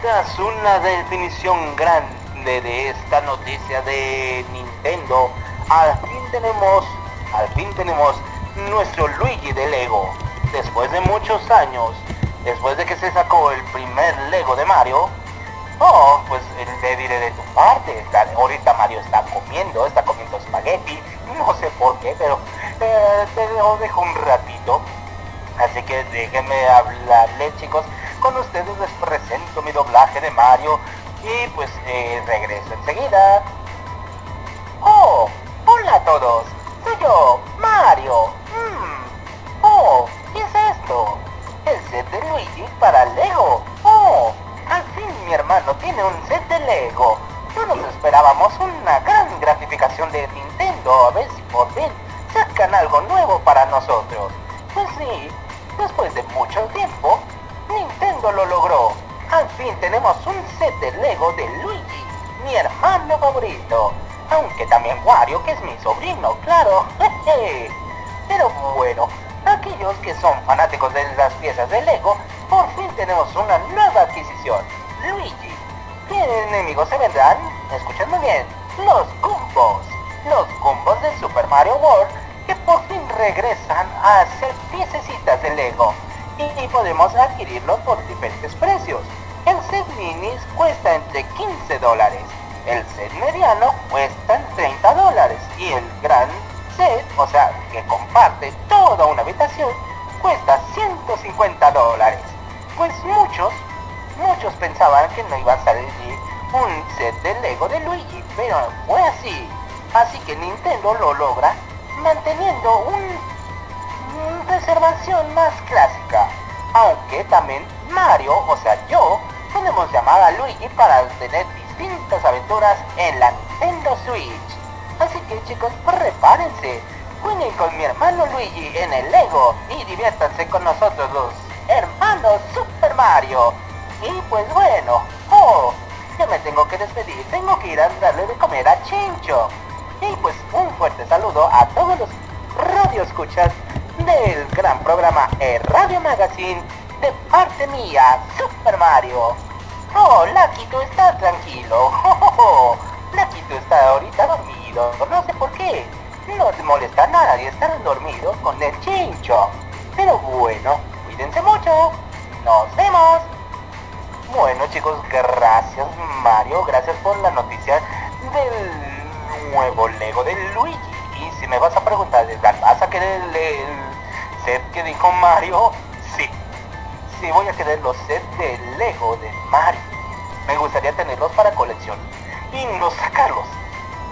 tras una definición grande de esta noticia de Nintendo, al fin tenemos, al fin tenemos nuestro Luigi de Lego. Después de muchos años, después de que se sacó el primer Lego de Mario, oh, pues eh, le diré de tu parte. Está- ahorita Mario está comiendo, está comiendo espagueti, no sé por qué, pero eh, te lo dejo un ratito. Así que déjenme hablarles chicos, con ustedes les presento mi doblaje de Mario y pues eh, regreso enseguida. Oh, Hola a todos, soy yo, Mario. Mm. Oh, ¿qué es esto? El set de Luigi para Lego. Oh, al fin mi hermano tiene un set de Lego. No nos esperábamos una gran gratificación de Nintendo. A ver si por fin sacan algo nuevo para nosotros. Pues sí, después de mucho tiempo, Nintendo lo logró. Al fin tenemos un set de Lego de Luigi, mi hermano favorito. Aunque también Wario, que es mi sobrino, claro. Pero bueno, aquellos que son fanáticos de las piezas de Lego, por fin tenemos una nueva adquisición. Luigi. ¿Qué enemigos se vendrán? Escuchadme bien. Los Goombos. Los Goombos de Super Mario World que por fin regresan a ser piececitas de Lego. Y podemos adquirirlos por diferentes precios. El set minis cuesta entre 15 dólares. El set mediano cuesta en 30 dólares. Y el gran set, o sea, que comparte toda una habitación, cuesta 150 dólares. Pues muchos, muchos pensaban que no iba a salir un set de Lego de Luigi, pero fue así. Así que Nintendo lo logra manteniendo una reservación más clásica. Aunque también Mario, o sea yo, podemos llamar a Luigi para tener distintas aventuras en la Nintendo Switch. Así que chicos, prepárense. Jueguen con mi hermano Luigi en el Lego y diviértanse con nosotros los hermanos Super Mario. Y pues bueno, oh, ya me tengo que despedir, tengo que ir a darle de comer a Chincho. Y pues un fuerte saludo a todos los radioescuchas del gran programa e Radio Magazine de parte mía, Super Mario. Oh, Laquito está tranquilo. Oh, oh, oh. Está ahorita dormido, no sé por qué. No te molesta a nadie estar dormido con el chincho. Pero bueno, cuídense mucho. Nos vemos. Bueno chicos, gracias Mario, gracias por la noticia del nuevo Lego de Luigi. Y si me vas a preguntar, ¿vas a querer el set que dijo Mario? Sí, sí voy a querer los sets de Lego de Mario. Me gustaría tenerlos para colección y no sacarlos.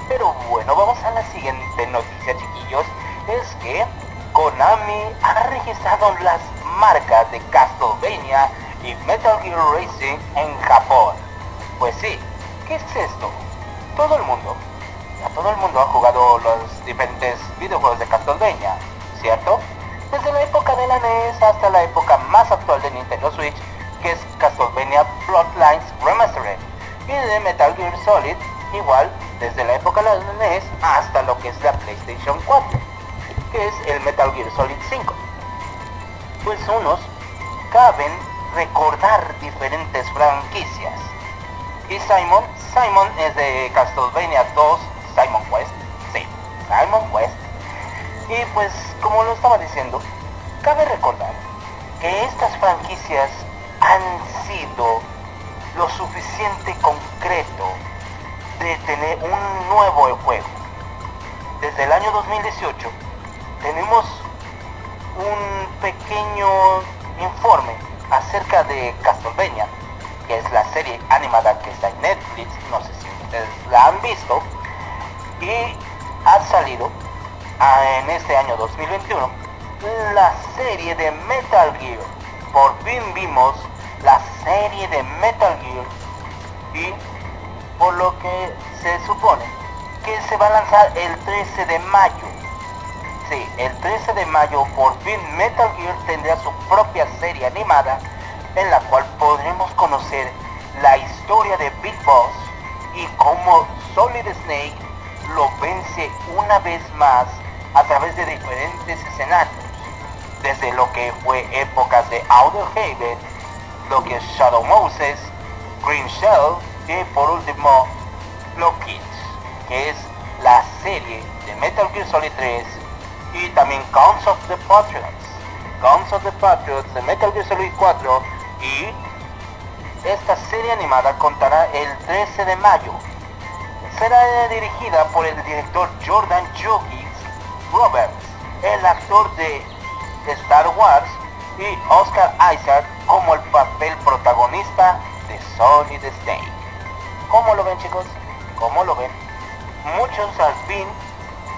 Pero bueno, vamos a la siguiente noticia chiquillos. Es que Konami ha registrado las marcas de Castlevania y Metal Gear Racing en Japón. Pues sí, ¿qué es esto? Todo el mundo, ya todo el mundo ha jugado los diferentes videojuegos de Castlevania, ¿cierto? Desde la época de la NES hasta la época más actual de Nintendo Switch, que es Castlevania Bloodlines Remastered, y de Metal Gear Solid, igual desde la época de la NES hasta lo que es la PlayStation 4, que es el Metal Gear Solid 5. Pues unos caben recordar diferentes franquicias. Y Simon, Simon es de Castlevania 2, Simon Quest, sí, Simon Quest. Y pues, como lo estaba diciendo, cabe recordar que estas franquicias han sido lo suficiente concreto de tener un nuevo juego. Desde el año 2018 tenemos un pequeño informe acerca de Castlevania, que es la serie animada que está en Netflix, no sé si ustedes la han visto, y ha salido en este año 2021 la serie de Metal Gear. Por fin vimos la serie de Metal Gear y por lo que se supone que se va a lanzar el 13 de mayo. Sí, el 13 de mayo por fin Metal Gear tendrá su propia serie animada en la cual podremos conocer la historia de Big Boss y cómo Solid Snake lo vence una vez más a través de diferentes escenarios, desde lo que fue épocas de Outer Haven, lo que es Shadow Moses, Green Shell y por último Kids, que es la serie de Metal Gear Solid 3 y también Guns of the Patriots, Guns of the Patriots de Metal Gear Solid 4 y esta serie animada contará el 13 de mayo. Será dirigida por el director Jordan Jogis Roberts, el actor de Star Wars y Oscar Isaac como el papel protagonista de Solid Snake. ¿Cómo lo ven chicos? ¿Cómo lo ven? Muchos al fin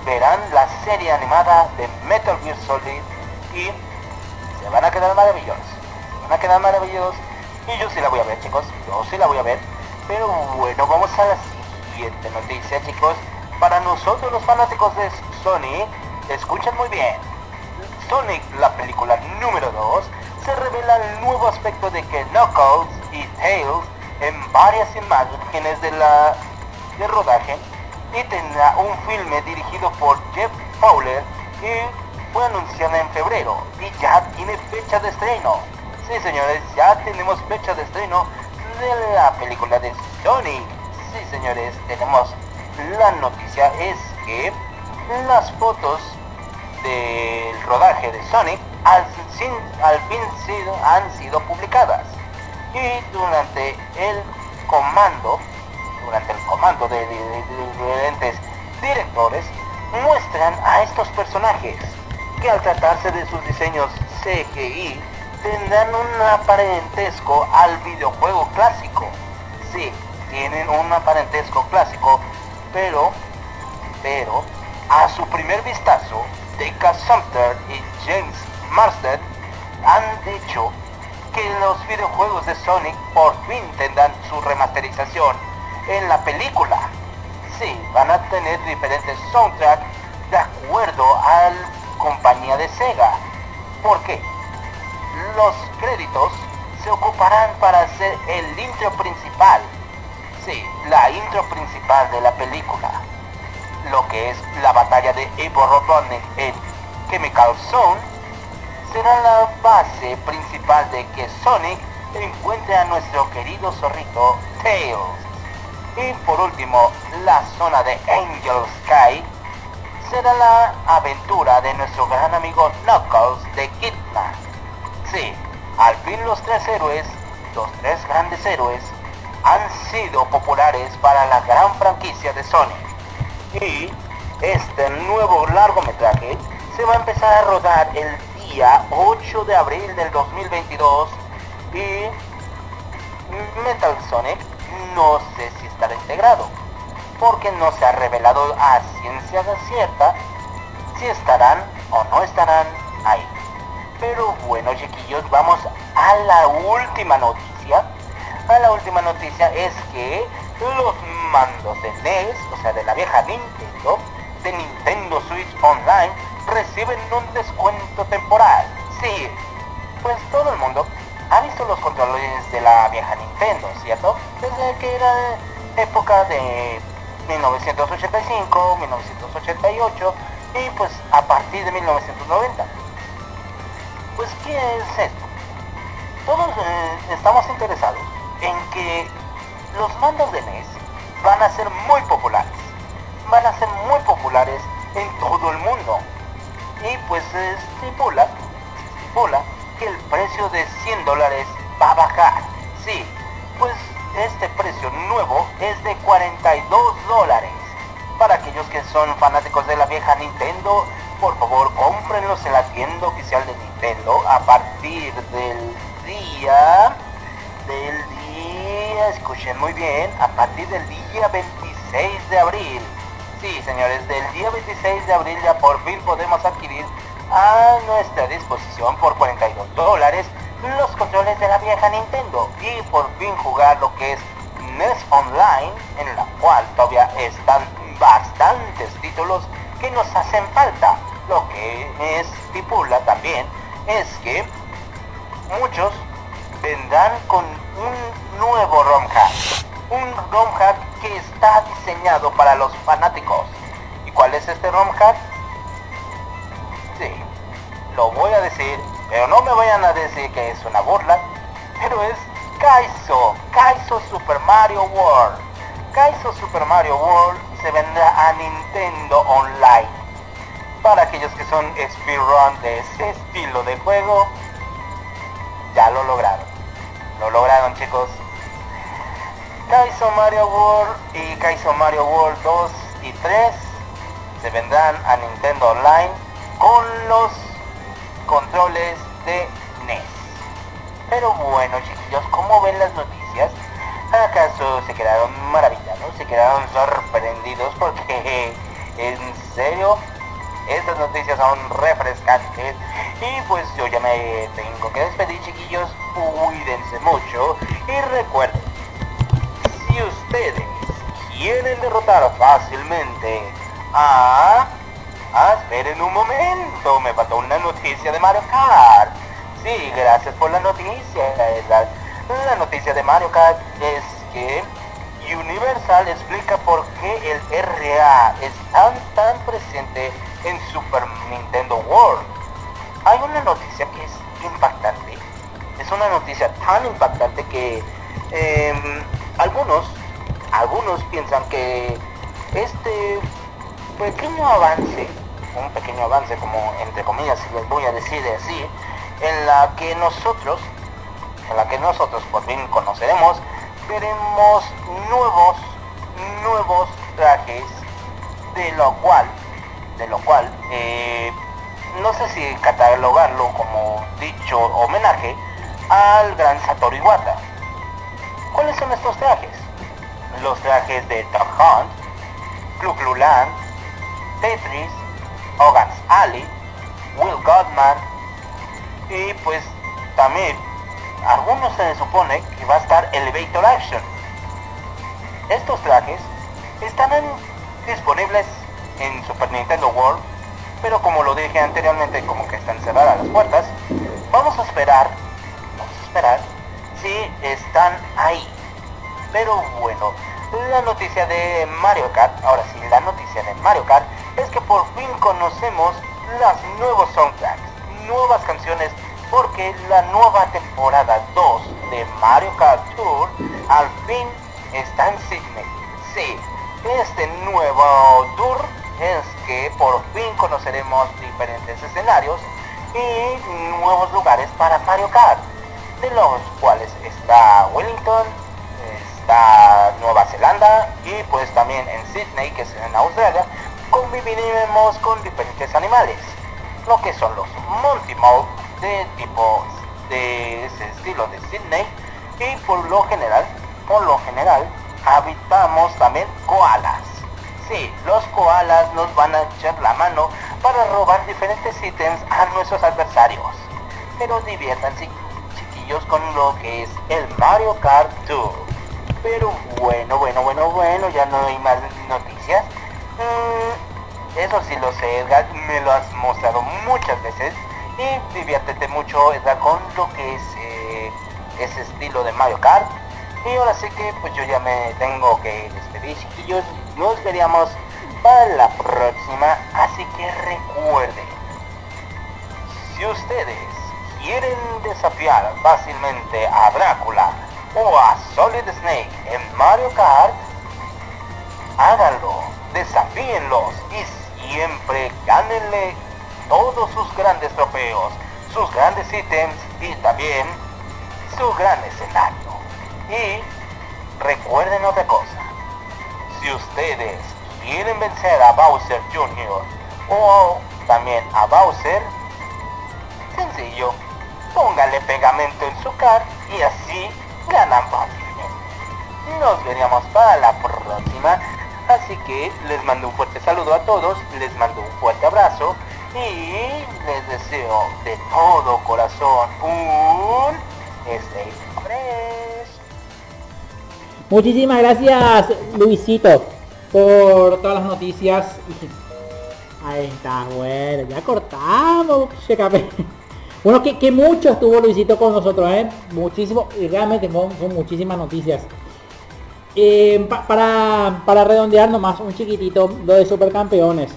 verán la serie animada de Metal Gear Solid y se van a quedar maravillosos. Se van a quedar maravillosos y yo sí la voy a ver chicos, yo sí la voy a ver. Pero bueno, vamos a la siguiente noticia chicos. Para nosotros los fanáticos de Sony, escuchen muy bien. Sonic, la película número 2, se revela el nuevo aspecto de que Knuckles y Tails en varias imágenes de la de rodaje y tendrá un filme dirigido por Jeff Fowler y fue anunciado en febrero y ya tiene fecha de estreno. Sí señores, ya tenemos fecha de estreno de la película de Sonic. Sí señores, tenemos la noticia es que las fotos del rodaje de Sonic al, fin han sido publicadas. Y durante el comando durante el comando de, diferentes directores muestran a estos personajes que al tratarse de sus diseños CGI tendrán un parentesco al videojuego clásico. Sí tienen un parentesco clásico pero pero a su primer vistazo, Deka Sumter y James Marsden han dicho que los videojuegos de Sonic por fin tendrán su remasterización en la película. Sí, van a tener diferentes soundtracks de acuerdo a la compañía de Sega. ¿Por qué? Los créditos se ocuparán para hacer el intro principal. Sí, la intro principal de la película lo que es la batalla de Evo Robotnik en Chemical Zone, será la base principal de que Sonic encuentre a nuestro querido zorrito Tails. Y por último, la zona de Angel Sky será la aventura de nuestro gran amigo Knuckles de Kidman. Sí, al fin los tres héroes, los tres grandes héroes, han sido populares para la gran franquicia de Sonic. Y este nuevo largometraje se va a empezar a rodar el día 8 de abril del 2022 y Metal Sonic no sé si estará integrado porque no se ha revelado a ciencia cierta si estarán o no estarán ahí. Pero bueno chiquillos, vamos a la última noticia. A la última noticia es que los mandos de NES, o sea de la vieja Nintendo, de Nintendo Switch Online, reciben un descuento temporal. Sí, pues todo el mundo ha visto los controles de la vieja Nintendo, ¿cierto? Desde que era época de 1985, 1988 y pues a partir de 1990. Pues ¿qué es esto? Todos eh, estamos interesados en que los mandos de NES van a ser muy populares. Van a ser muy populares en todo el mundo. Y pues estipula, estipula que el precio de 100 dólares va a bajar. Sí, pues este precio nuevo es de 42 dólares. Para aquellos que son fanáticos de la vieja Nintendo, por favor cómprenlos en la tienda oficial de Nintendo a partir del día del día, escuchen muy bien, a partir del día 26 de abril. Sí, señores, del día 26 de abril ya por fin podemos adquirir a nuestra disposición por 42 dólares los controles de la vieja Nintendo y por fin jugar lo que es NES Online, en la cual todavía están bastantes títulos que nos hacen falta. Lo que estipula también es que muchos vendrán con un nuevo ROM hack. Un ROM hack que está diseñado para los fanáticos. ¿Y cuál es este ROM hack? Sí, lo voy a decir, pero no me vayan a decir que es una burla, pero es Kaizo, Kaizo Super Mario World. Kaizo Super Mario World se vendrá a Nintendo Online. Para aquellos que son speedrun de ese estilo de juego, ya lo lograron. Lo lograron chicos. Kaizo Mario World y Kaizo Mario World 2 y 3 se vendrán a Nintendo Online con los controles de NES. Pero bueno chiquillos, ¿cómo ven las noticias? ¿Acaso se quedaron maravillados? ¿Se quedaron sorprendidos? Porque En serio, estas noticias son refrescantes. Y pues yo ya me tengo que despedir, chiquillos. Cuídense mucho. Y recuerden, si ustedes quieren derrotar fácilmente a... Ah, esperen un momento, me faltó una noticia de Mario Kart. Sí, gracias por la noticia. La, la noticia de Mario Kart es que Universal explica por qué el RA es tan tan presente en Super Nintendo World. Hay una noticia que es impactante. Es una noticia tan impactante que em, algunos, algunos piensan que este pequeño avance, un pequeño avance como entre comillas si les voy a decir así, en la que nosotros, en la que nosotros por fin conoceremos, veremos nuevos, nuevos trajes, de lo cual, de lo cual, eh, no sé si catalogarlo como dicho homenaje al gran Satoru Iwata. ¿Cuáles son estos trajes? Los trajes de Dog Hunt, Klu Tetris, Hogan's Alley, Will Godman y pues también algunos se supone que va a estar Elevator Action. Estos trajes estarán disponibles en Super Nintendo World, pero como lo dije anteriormente, como que están cerradas las puertas, vamos a esperar, vamos a esperar si están ahí. Pero bueno, la noticia de Mario Kart, ahora sí, la noticia de Mario Kart es que por fin conocemos las nuevos soundtracks, nuevas canciones, porque la nueva temporada 2 de Mario Kart Tour al fin está en Sydney. Sí, este nuevo tour es que por fin conoceremos diferentes escenarios y nuevos lugares para Mario Kart, de los cuales está Wellington, está Nueva Zelanda y pues también en Sydney, que es en Australia, conviviremos con diferentes animales, lo que son los Monty de tipo de estilo de Sydney y por lo general, por lo general, habitamos también koalas. Sí, los koalas nos van a echar la mano para robar diferentes ítems a nuestros adversarios. Pero diviértanse chiquillos con lo que es el Mario Kart Tour. Pero bueno, bueno, bueno, bueno, ya no hay más noticias. Mm, eso sí lo sé, Edgar, me lo has mostrado muchas veces. Y diviértete mucho, Edgar, con lo que es eh, ese estilo de Mario Kart. Y ahora sí que pues yo ya me tengo que despedir, chiquillos. Nos veríamos para la próxima. Así que recuerden, si ustedes quieren desafiar fácilmente a Drácula o a Solid Snake en Mario Kart, háganlo, desafíenlos y siempre gánenle todos sus grandes trofeos, sus grandes ítems y también su gran escenario. Y recuerden otra cosa, si ustedes quieren vencer a Bowser Jr. o también a Bowser, sencillo, póngale pegamento en su car y así ganan fácilmente. Nos veríamos para la próxima, así que les mando un fuerte saludo a todos, les mando un fuerte abrazo y les deseo de todo corazón un stay fresh. Muchísimas gracias Luisito por todas las noticias. Ahí está, bueno, ya cortamos. Bueno, que, que mucho estuvo Luisito con nosotros, ¿eh? Muchísimo, y realmente son, muchísimas noticias. Eh, pa- para, para redondear nomás un chiquitito lo de supercampeones.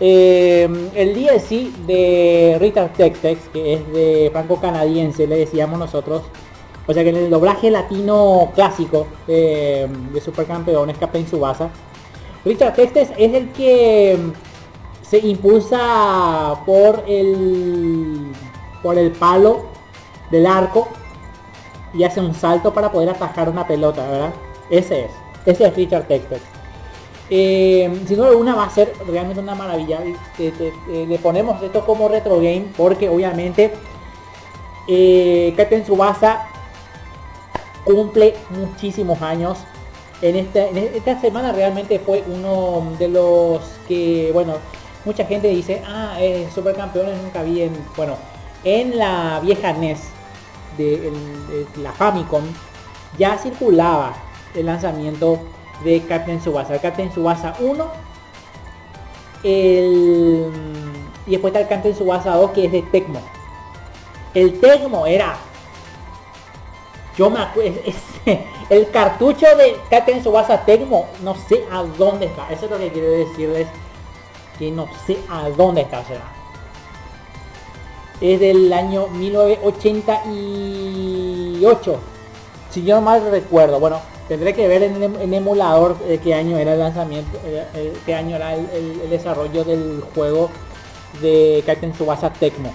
Eh, el DLC de Rita Tex-Tex, que es de franco canadiense, le decíamos nosotros. O sea que en el doblaje latino clásico de, de Supercampeones, Captain Subasa, Richard Tex-Tex es el que se impulsa por el por el palo del arco y hace un salto para poder atajar una pelota, ¿verdad? Ese es, ese es Richard Tex-Tex. Eh, sin duda alguna va a ser realmente una maravilla. Le ponemos esto como retro game porque obviamente eh, Captain Tsubasa cumple muchísimos años. En esta, en esta semana realmente fue uno de los que, bueno, mucha gente dice, ah, eh, Supercampeones nunca vi en, bueno, en la vieja NES de, de la Famicom ya circulaba el lanzamiento de Captain Subasa, Captain Subasa 1, el, y después está el Captain Subasa 2 que es de Tecmo. El Tecmo era yo me acuerdo, el cartucho de Captain Subasa Tecmo, no sé a dónde está. Eso es lo que quiero decirles, que no sé a dónde está. O sea, es del año 1988, si yo no mal recuerdo. Bueno, tendré que ver en, en emulador eh, qué año era el lanzamiento, eh, eh, qué año era el, desarrollo del juego de Captain Subasa Tecmo,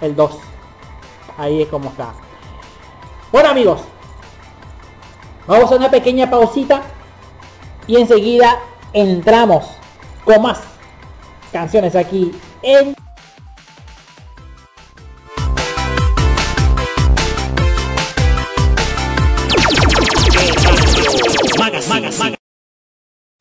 el 2. Ahí es como está. Bueno amigos, vamos a una pequeña pausita y enseguida entramos con más canciones aquí en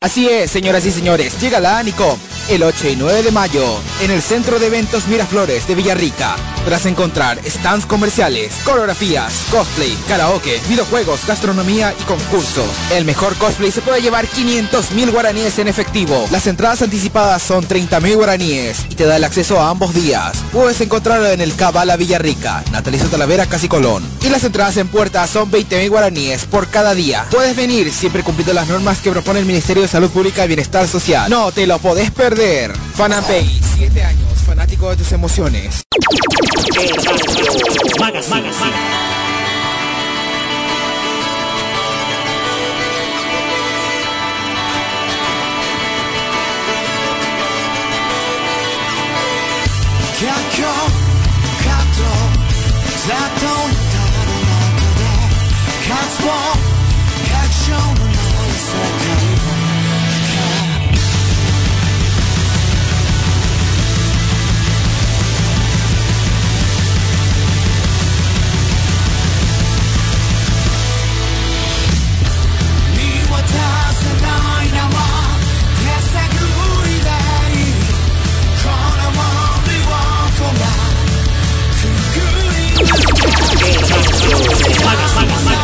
Así es, señoras y señores, llega la ANICOM el 8 y 9 de mayo en el Centro de Eventos Miraflores de Villarrica. Podrás encontrar stands comerciales, coreografías, cosplay, karaoke, videojuegos, gastronomía y concursos. El mejor cosplay se puede llevar 500 mil guaraníes en efectivo. Las entradas anticipadas son 30 mil guaraníes y te da el acceso a ambos días. Puedes encontrarlo en el Cabala Villarrica, Natalicio Talavera, Casi Colón. Y las entradas en puerta son 20 mil guaraníes por cada día. Puedes venir siempre cumpliendo las normas que propone el Ministerio de Salud Pública y Bienestar Social. No te lo podés perder. Fanapay, 7 años, fanático de tus emociones. ¡Va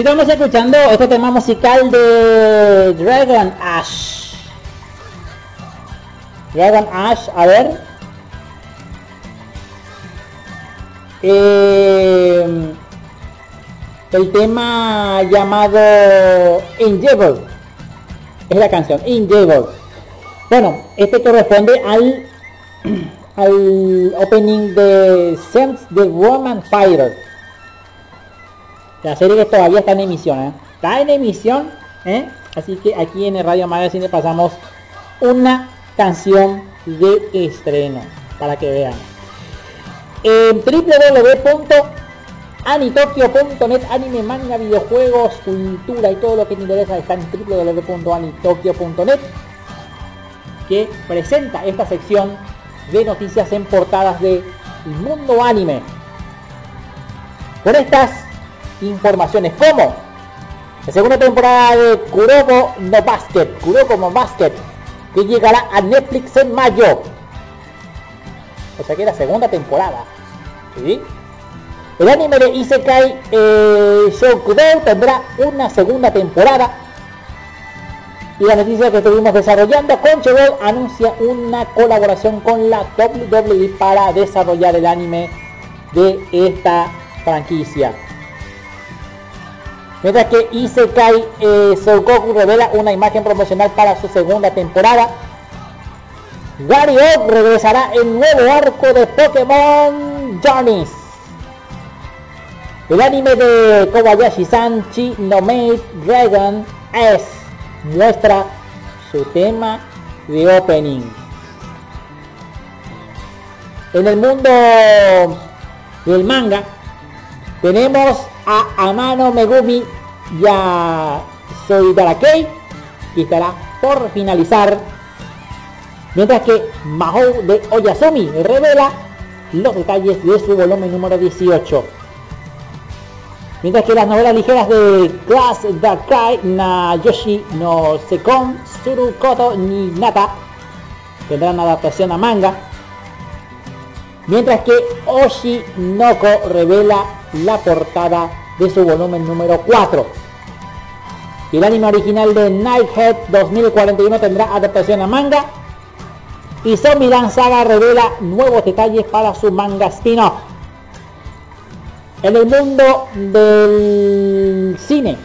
estamos escuchando este tema musical de Dragon Ash. Dragon Ash, a ver. Eh, el tema llamado Endeavor. Es la canción, Endeavor. Bueno, este corresponde al, al opening de Sense the Roman Fighter. La serie que todavía está en emisión, ¿eh? Está en emisión, ¿eh? Así que aquí en el Radio Magazine pasamos una canción de estreno para que vean. En www.anitokyo.net anime, manga, videojuegos, cultura y todo lo que te interesa está en www.anitokyo.net que presenta esta sección de noticias en portadas de mundo anime. Con estas informaciones como la segunda temporada de Kuroko no Basket, Kuroko no Basket, que llegará a Netflix en mayo. O sea que la segunda temporada. ¿sí? El anime de Isekai eh, Shokudou tendrá una segunda temporada. Y la noticia que estuvimos desarrollando, Crunchyroll anuncia una colaboración con la WWE para desarrollar el anime de esta franquicia. Mientras que Isekai eh, revela una imagen promocional para su segunda temporada. Wario regresará en nuevo arco de Pokémon Journeys. El anime de Kobayashi-san Chi no Maid Dragon S muestra su tema de opening. En el mundo del manga tenemos a Amano Megumi y a Soidarakei y estará por finalizar. Mientras que Mahou de Oyasumi revela los detalles de su volumen número 18 mientras que las novelas ligeras de Class Dakai na Yoshi no Sekon Surukoto ni Nata tendrán adaptación a manga mientras que Oshi Noko revela la portada de su volumen número 4. El anime original de Nighthead 2041 tendrá adaptación a manga. Y Zombieland Saga revela nuevos detalles para su manga spin-off. En el mundo del cine.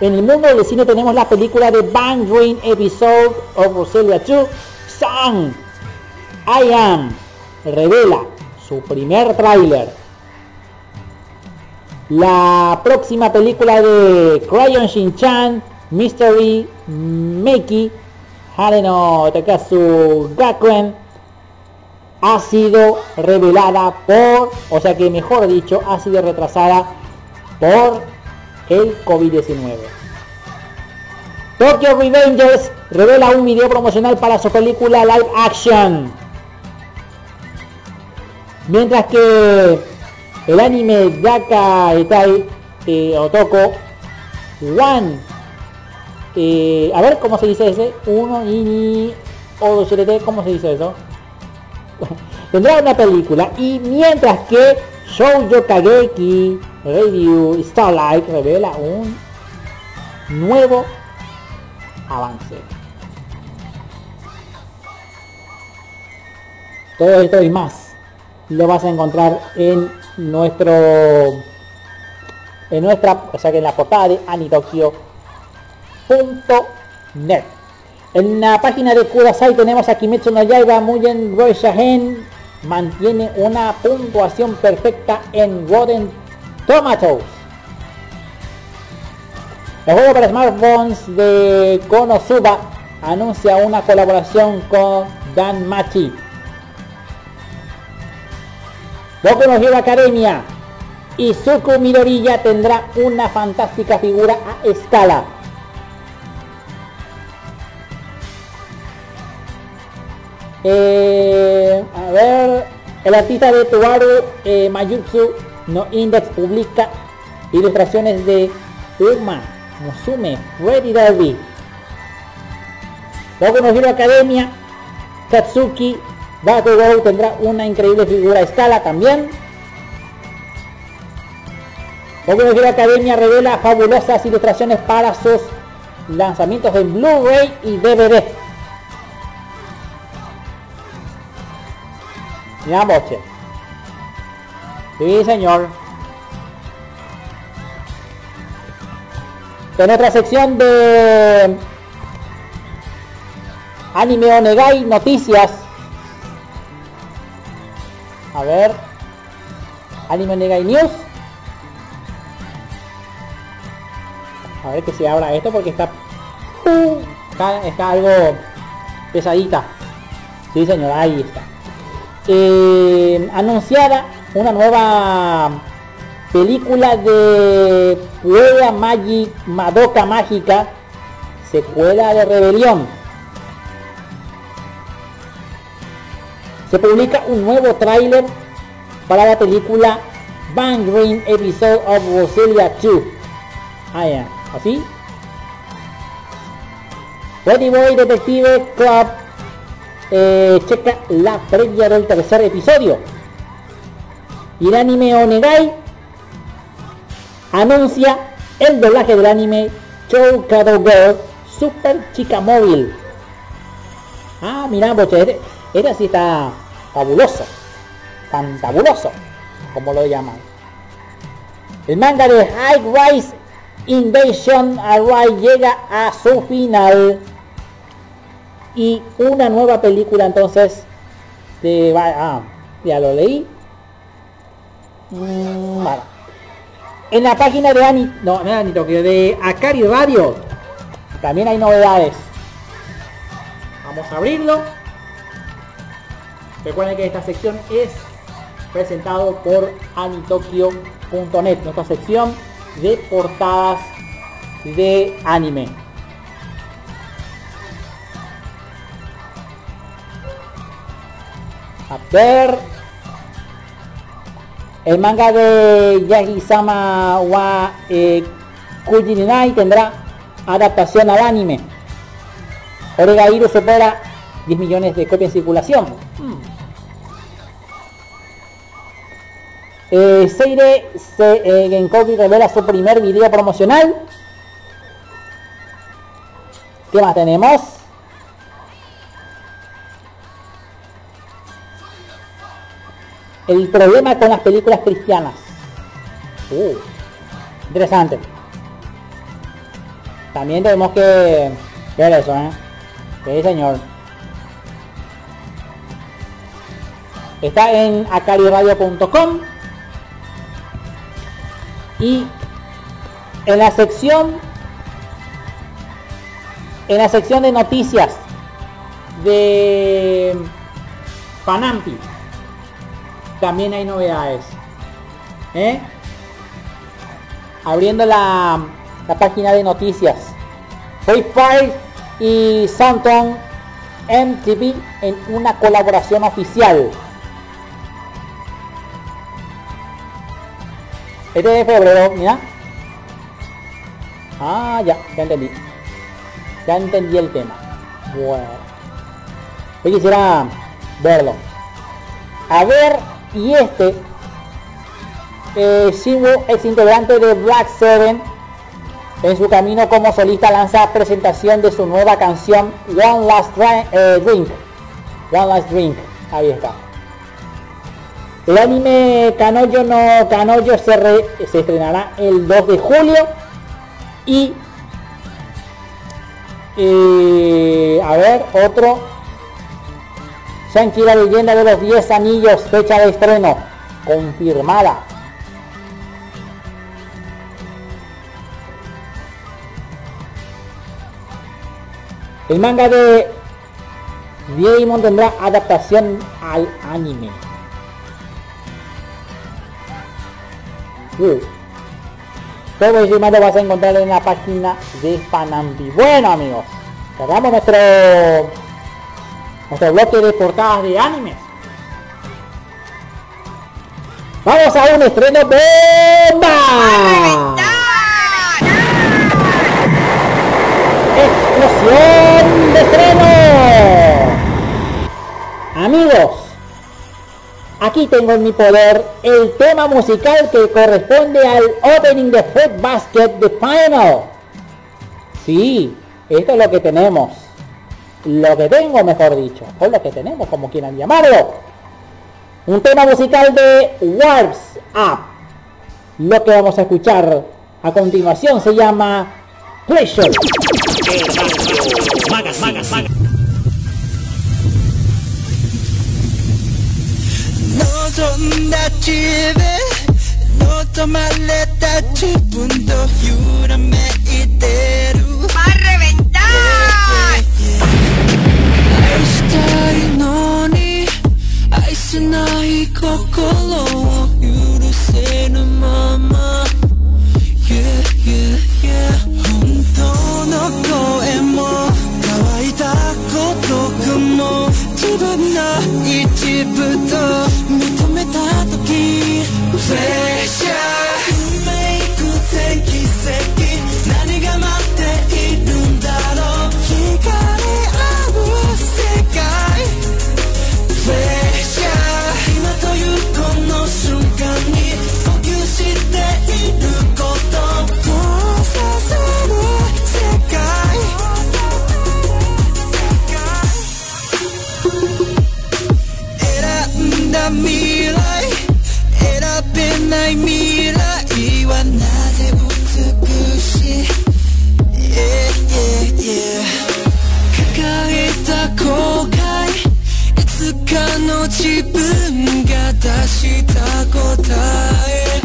En el mundo del cine tenemos la película de Bang Green Episode of Roselia 2. Song I Am revela su primer tráiler. La próxima película de Crayon Shin-chan, Mystery Meki, Hareno Takasu Gakuen, ha sido revelada por, o sea que mejor dicho, ha sido retrasada por el COVID-19. Tokyo Revengers revela un video promocional para su película live action. Mientras que el anime Yaka Etai eh, Otoko One eh, a ver cómo se dice ese. Uno y o dos cómo se dice eso tendrá una película y mientras que Shoujo Kageki Radio Starlight revela un nuevo avance. Todo esto y más lo vas a encontrar en nuestro en nuestra o sea que en la portada de anitokyo.net en la página de Kudasai tenemos a Kimetsu no Yaiba Mugen Shahen mantiene una puntuación perfecta en Rotten Tomatoes. El juego para smartphones de Konosuba anuncia una colaboración con Dan Machi no conoció la academia. Izuku Midoriya tendrá una fantástica figura a escala. Eh, a ver, el artista de Tobaru eh, Mayutsu no Index publica ilustraciones de Uma, Musume, Freddy Derby. Luego nos la academia, Katsuki Bakugo tendrá una increíble figura escala también. No Hero Academia revela fabulosas ilustraciones para sus lanzamientos en Blu-ray y DVD. Mira, boche. Sí, señor. En otra sección de Anime Onegai Noticias. A ver. Anime Onegai News. A ver que se abra esto porque está, está, está algo pesadita. Sí, señor, ahí está. Eh, anunciada una nueva película de Puella Magic Madoka Mágica, secuela de Rebelión. Se publica un nuevo tráiler para la película Bang Green Episode of Roselia 2. Ah, ya, así. Pretty Boy Detective Club eh, checa la previa del tercer episodio. Y el anime Onegai anuncia el doblaje del anime Chokado Girl Super Chica Móvil. Ah, mira, boche, este, sí está fabuloso. Tan fabuloso, como lo llaman. El manga de High Rise Invasion Array llega a su final. Y una nueva película entonces de... Ah, ya lo leí. Mm, vale. En la página de Ani, no, no Ani Tokio, de Akari Radio, también hay novedades. Vamos a abrirlo. Recuerden que esta sección es presentado por anitokyo.net, nuestra sección de portadas de anime. A ver. El manga de Yagi-sama wa eh, Kujininai tendrá adaptación al anime. Oregairu supera 10 millones de copias en circulación. Eh, Seire se, eh, Genkoki revela su primer video promocional. ¿Qué más tenemos? El problema con las películas cristianas. Uh, interesante. También tenemos que ver eso, ¿eh? Sí, señor. Está en acariradio.com y en la sección en la sección de noticias de Panampi también hay novedades ¿eh? abriendo la, la página de noticias Free Fire y Santon MTV en una colaboración oficial este de febrero mira. Ah ya ya entendí. Ya entendí el tema. Bueno. Yo quisiera verlo. A ver y este eh, Shimu, ex integrante de Black Seven. En su camino como solista lanza presentación de su nueva canción One Last Dra- eh, Drink. One Last Drink. Ahí está el anime Kanoyo no Kanoyo se, re- se estrenará el 2 de julio y eh, a ver otro. Shang-Chi la leyenda de los 10 anillos fecha de estreno confirmada. El manga de Digimon tendrá adaptación al anime Todo eso y más lo vas a encontrar en la página de Panambi. Bueno amigos, cerramos nuestro nuestro bloque de portadas de animes. Vamos a un estreno bomba. ¡Explosión de estreno! Amigos, aquí tengo en mi poder el tema musical que corresponde al opening de Fruit Basket de Final. Sí, esto es lo que tenemos. Lo que tengo, mejor dicho. O lo que tenemos, como quieran llamarlo. Un tema musical de Warps Up. Lo que vamos a escuchar a continuación se llama Pleasure. 望んだ自分。望まれた自分と揺らめいてる。¡Va a reventar! 愛したいのに愛せない心を許せぬまま。Yeah, yeah, yeah 本当の声も。乾いた孤独も。自分の一部と say 自分が出した答え。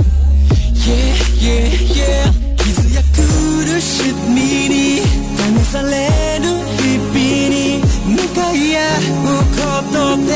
Yeah, yeah, yeah. 傷や苦しみに。試される日々に向かい合うことで。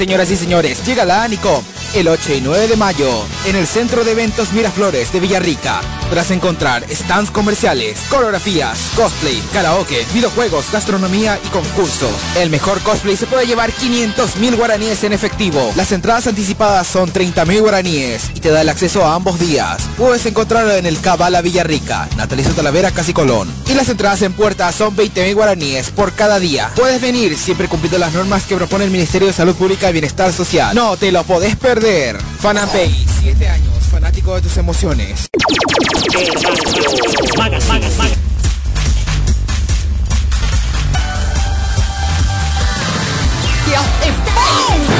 Señoras y señores, llega la Anicom el 8 y 9 de mayo en el Centro de Eventos Miraflores de Villarrica. Podrás encontrar stands comerciales, coreografías, cosplay, karaoke, videojuegos, gastronomía y concursos. El mejor cosplay se puede llevar 500 mil guaraníes en efectivo. Las entradas anticipadas son 30 mil guaraníes y te da el acceso a ambos días. Puedes encontrarlo en el Cabala Villarrica, Natalicio Talavera, Casi Colón. Y las entradas en puerta son 20 mil guaraníes por cada día. Puedes venir siempre cumpliendo las normas que propone el Ministerio de Salud Pública y Bienestar Social. No te lo podés perder. Fanapay, 7 años, fanático de tus emociones. É yeah, it's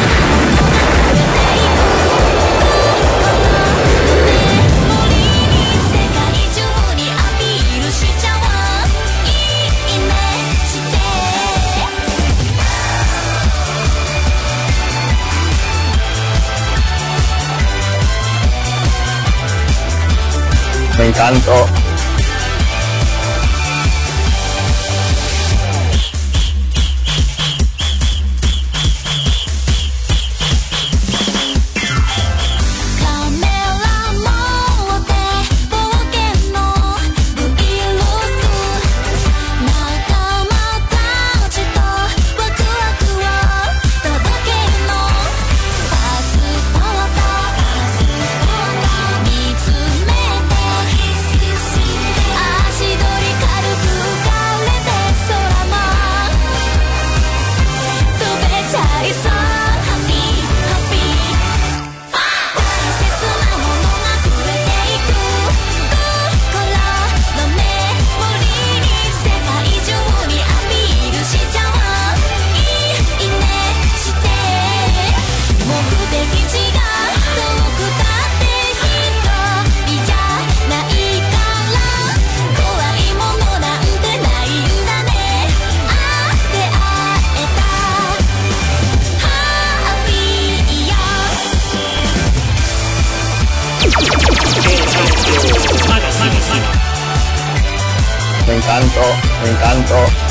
Me encantó. Me encantó, me encantó.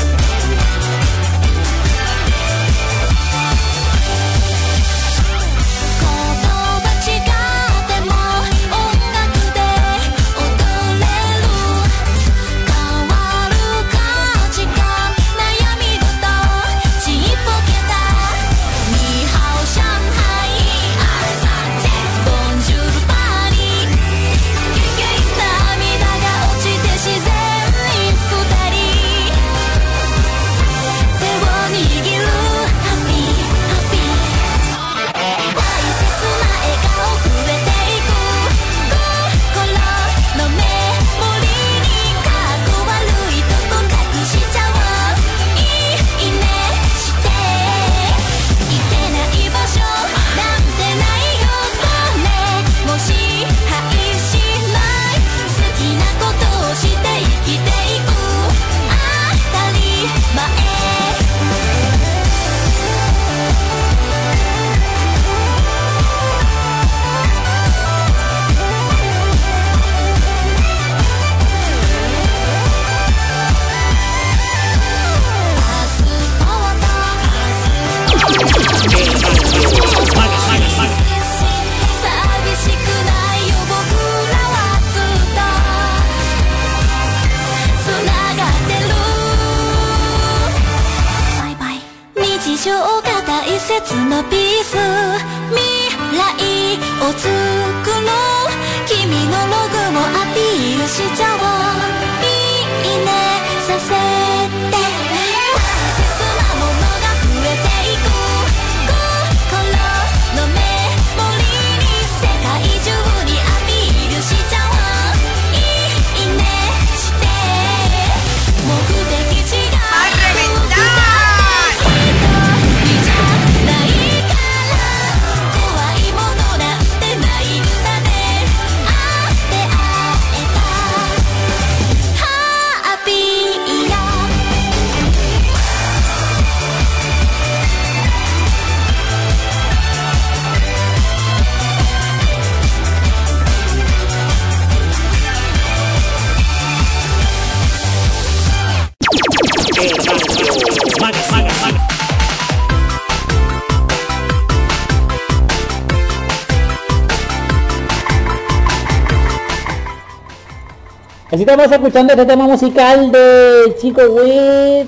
Estamos escuchando este tema musical de Chico with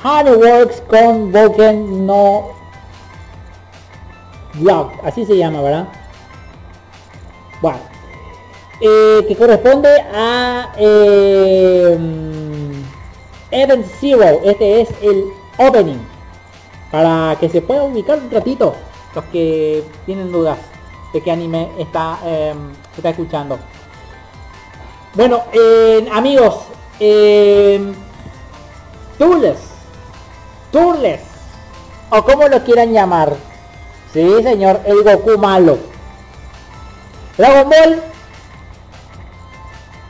Hardworks con Broken No Block, así se llama, ¿verdad? Bueno, eh, que corresponde a eh, Event Zero, este es el opening, para que se pueda ubicar un ratito, los que tienen dudas de qué anime está, eh, está escuchando. Bueno, eh, amigos, eh, Turles, Turles, o como lo quieran llamar, sí señor, el Goku malo. Dragon Ball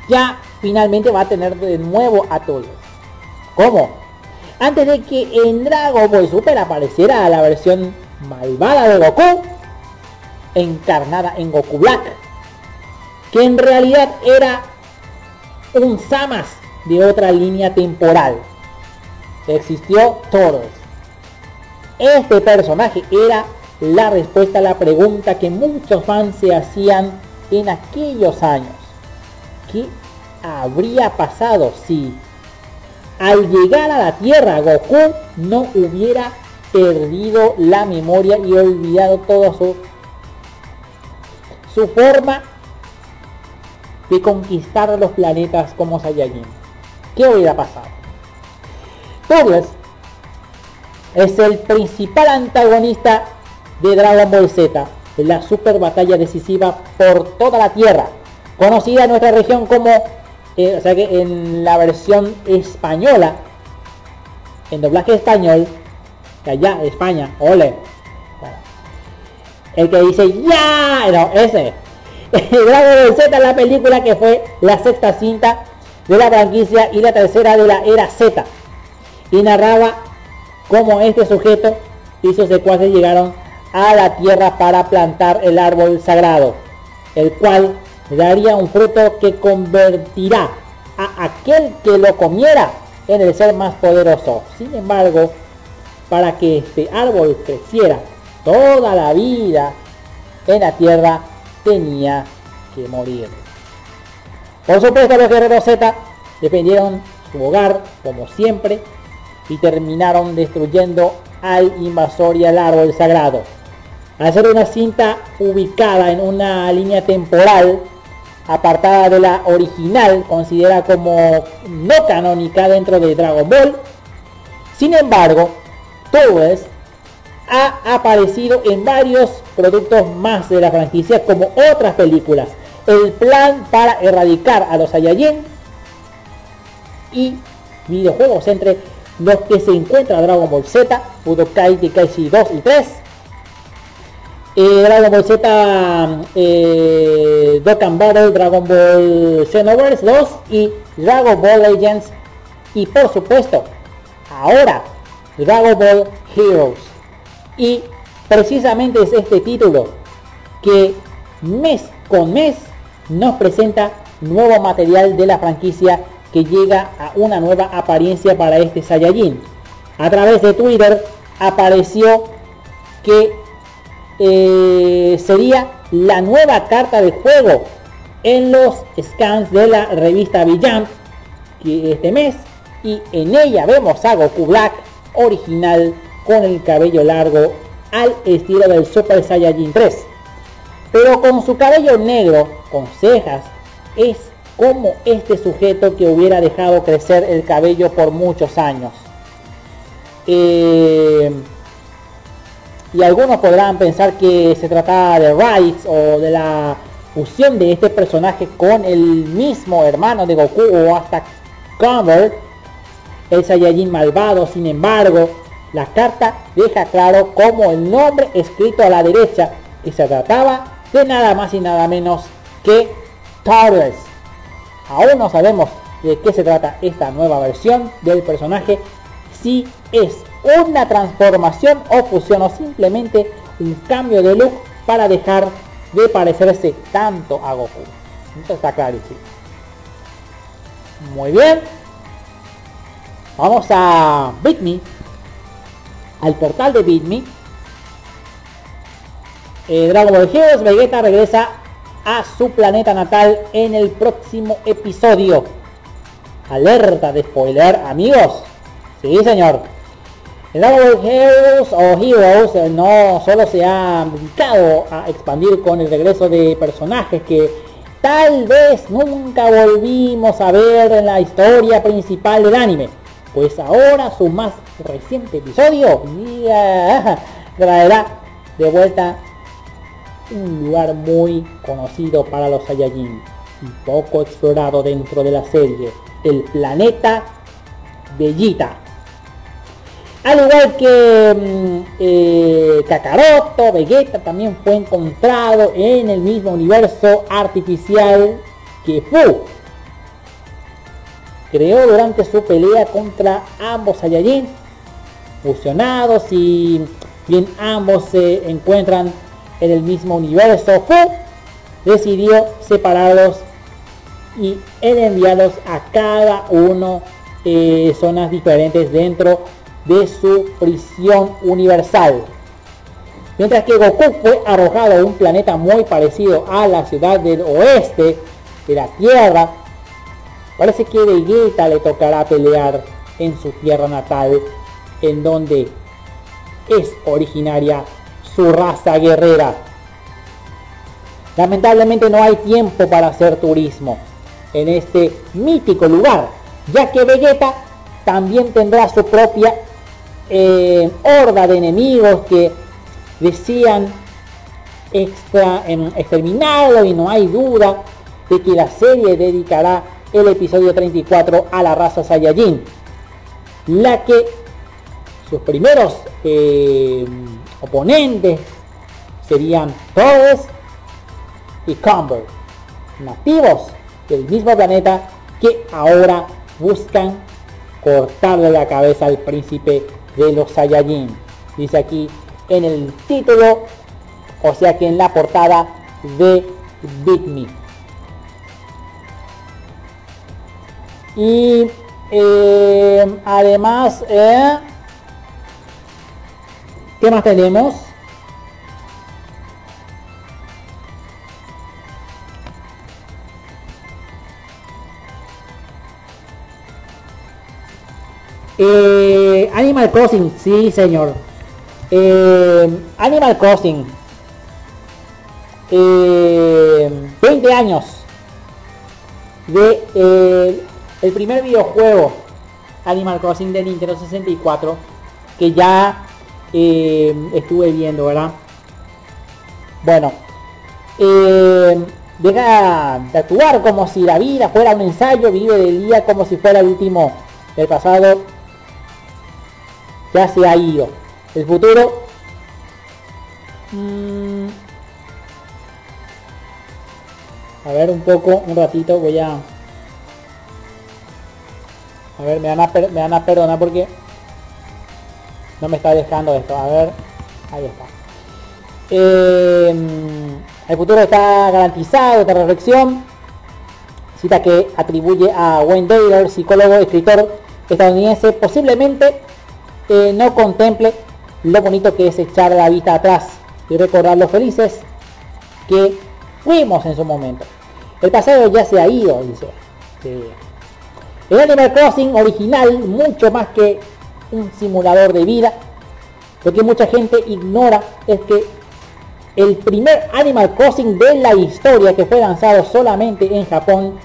ya finalmente va a tener de nuevo a Turles. ¿Cómo? Antes de que en Dragon Ball Super apareciera la versión malvada de Goku, encarnada en Goku Black, que en realidad era un Samas de otra línea temporal. Existió Toros. Este personaje era la respuesta a la pregunta que muchos fans se hacían en aquellos años. ¿Qué habría pasado si al llegar a la Tierra Goku no hubiera perdido la memoria y olvidado toda su, su forma de conquistar los planetas como Saiyajin. ¿Qué hubiera pasado? Turles es el principal antagonista de Dragon Ball Z, la super batalla decisiva por toda la Tierra, conocida en nuestra región como, eh, o sea que en la versión española, en doblaje español, allá, España, ole. El que dice ya, no, ese. Dragon Ball Z, la película que fue la sexta cinta de la franquicia y la tercera de la era Z. Y narraba cómo este sujeto y sus secuaces llegaron a la tierra para plantar el árbol sagrado, el cual daría un fruto que convertirá a aquel que lo comiera en el ser más poderoso. Sin embargo, para que este árbol creciera toda la vida en la tierra, tenía que morir. Por supuesto, los guerreros Z defendieron su hogar, como siempre, y terminaron destruyendo al invasor y al árbol sagrado. Al ser una cinta ubicada en una línea temporal apartada de la original, considera como no canónica dentro de Dragon Ball. Sin embargo, Turles ha aparecido en varios productos más de la franquicia como otras películas. El plan para erradicar a los Saiyajin y videojuegos entre los que se encuentra Dragon Ball Z, Budokai Tenkaichi 2 y 3, eh, Dragon Ball Z, eh, Dokkan Battle, Dragon Ball Xenoverse 2 y Dragon Ball Legends. Y por supuesto ahora Dragon Ball Heroes y precisamente es este título que mes con mes nos presenta nuevo material de la franquicia que llega a una nueva apariencia para este Saiyajin. A través de Twitter apareció que eh, sería la nueva carta de juego en los scans de la revista Villamp este mes y en ella vemos a Goku Black original con el cabello largo al estilo del Super Saiyajin 3 pero con su cabello negro con cejas es como este sujeto que hubiera dejado crecer el cabello por muchos años. Eh, y algunos podrán pensar que se trataba de Rights o de la fusión de este personaje con el mismo hermano de Goku o hasta Convert, el Saiyajin malvado. Sin embargo, la carta deja claro como el nombre escrito a la derecha que se trataba de nada más y nada menos que Taurus. Aún no sabemos de qué se trata esta nueva versión del personaje, si es una transformación o fusión o simplemente un cambio de look para dejar de parecerse tanto a Goku. Esto está clarísimo. Muy bien. Vamos a BitMe. Al portal de BitMe. Eh, Dragon Ball Heroes Vegeta regresa a su planeta natal en el próximo episodio. Alerta de spoiler, amigos. Sí, señor. El Dragon Ball Heroes o Heroes eh, no solo se ha dedicado a expandir con el regreso de personajes que tal vez nunca volvimos a ver en la historia principal del anime. Pues ahora su más reciente episodio traerá de vuelta un lugar muy conocido para los Saiyajin y poco explorado dentro de la serie, el planeta Bellita. Al igual que mm, eh, Kakaroto, Vegeta también fue encontrado en el mismo universo artificial que Fu. Creó durante su pelea contra ambos Saiyajin fusionados y bien ambos se encuentran en el mismo universo, Fu decidió separarlos y enviarlos a cada uno eh, zonas diferentes dentro de su prisión universal. Mientras que Goku fue arrojado a un planeta muy parecido a la ciudad del oeste de la Tierra, parece que Vegeta le tocará pelear en su tierra natal, en donde es originaria su raza guerrera. Lamentablemente no hay tiempo para hacer turismo en este mítico lugar, ya que Vegeta también tendrá su propia eh, horda de enemigos que decían extra, exterminarlo y no hay duda de que la serie dedicará el episodio 34 a la raza Saiyajin, la que sus primeros eh, oponentes serían Torres y Comber, nativos del mismo planeta que ahora buscan cortarle la cabeza al príncipe de los Saiyajin. Dice aquí en el título, o sea que en la portada de Big Me. Y eh, además, eh, ¿qué más tenemos? Eh, Animal Crossing, sí señor. Eh, Animal Crossing. Eh, 20 años de eh, el primer videojuego Animal Crossing de Nintendo 64 que ya eh, estuve viendo, ¿verdad? Bueno, eh, deja de actuar como si la vida fuera un ensayo, vive del día como si fuera el último del pasado, ya se ha ido. El futuro mm, a ver un poco, un ratito voy a a ver, me van a, perdonar porque no me está dejando esto. A ver, ahí está. Eh, el futuro está garantizado, esta reflexión. Cita que atribuye a Wayne Dyer, psicólogo, escritor estadounidense, posiblemente eh, no contemple lo bonito que es echar la vista atrás y recordar lo felices que fuimos en su momento. El pasado ya se ha ido, dice. Sí. El Animal Crossing original, mucho más que un simulador de vida, lo que mucha gente ignora es que el primer Animal Crossing de la historia que fue lanzado solamente en Japón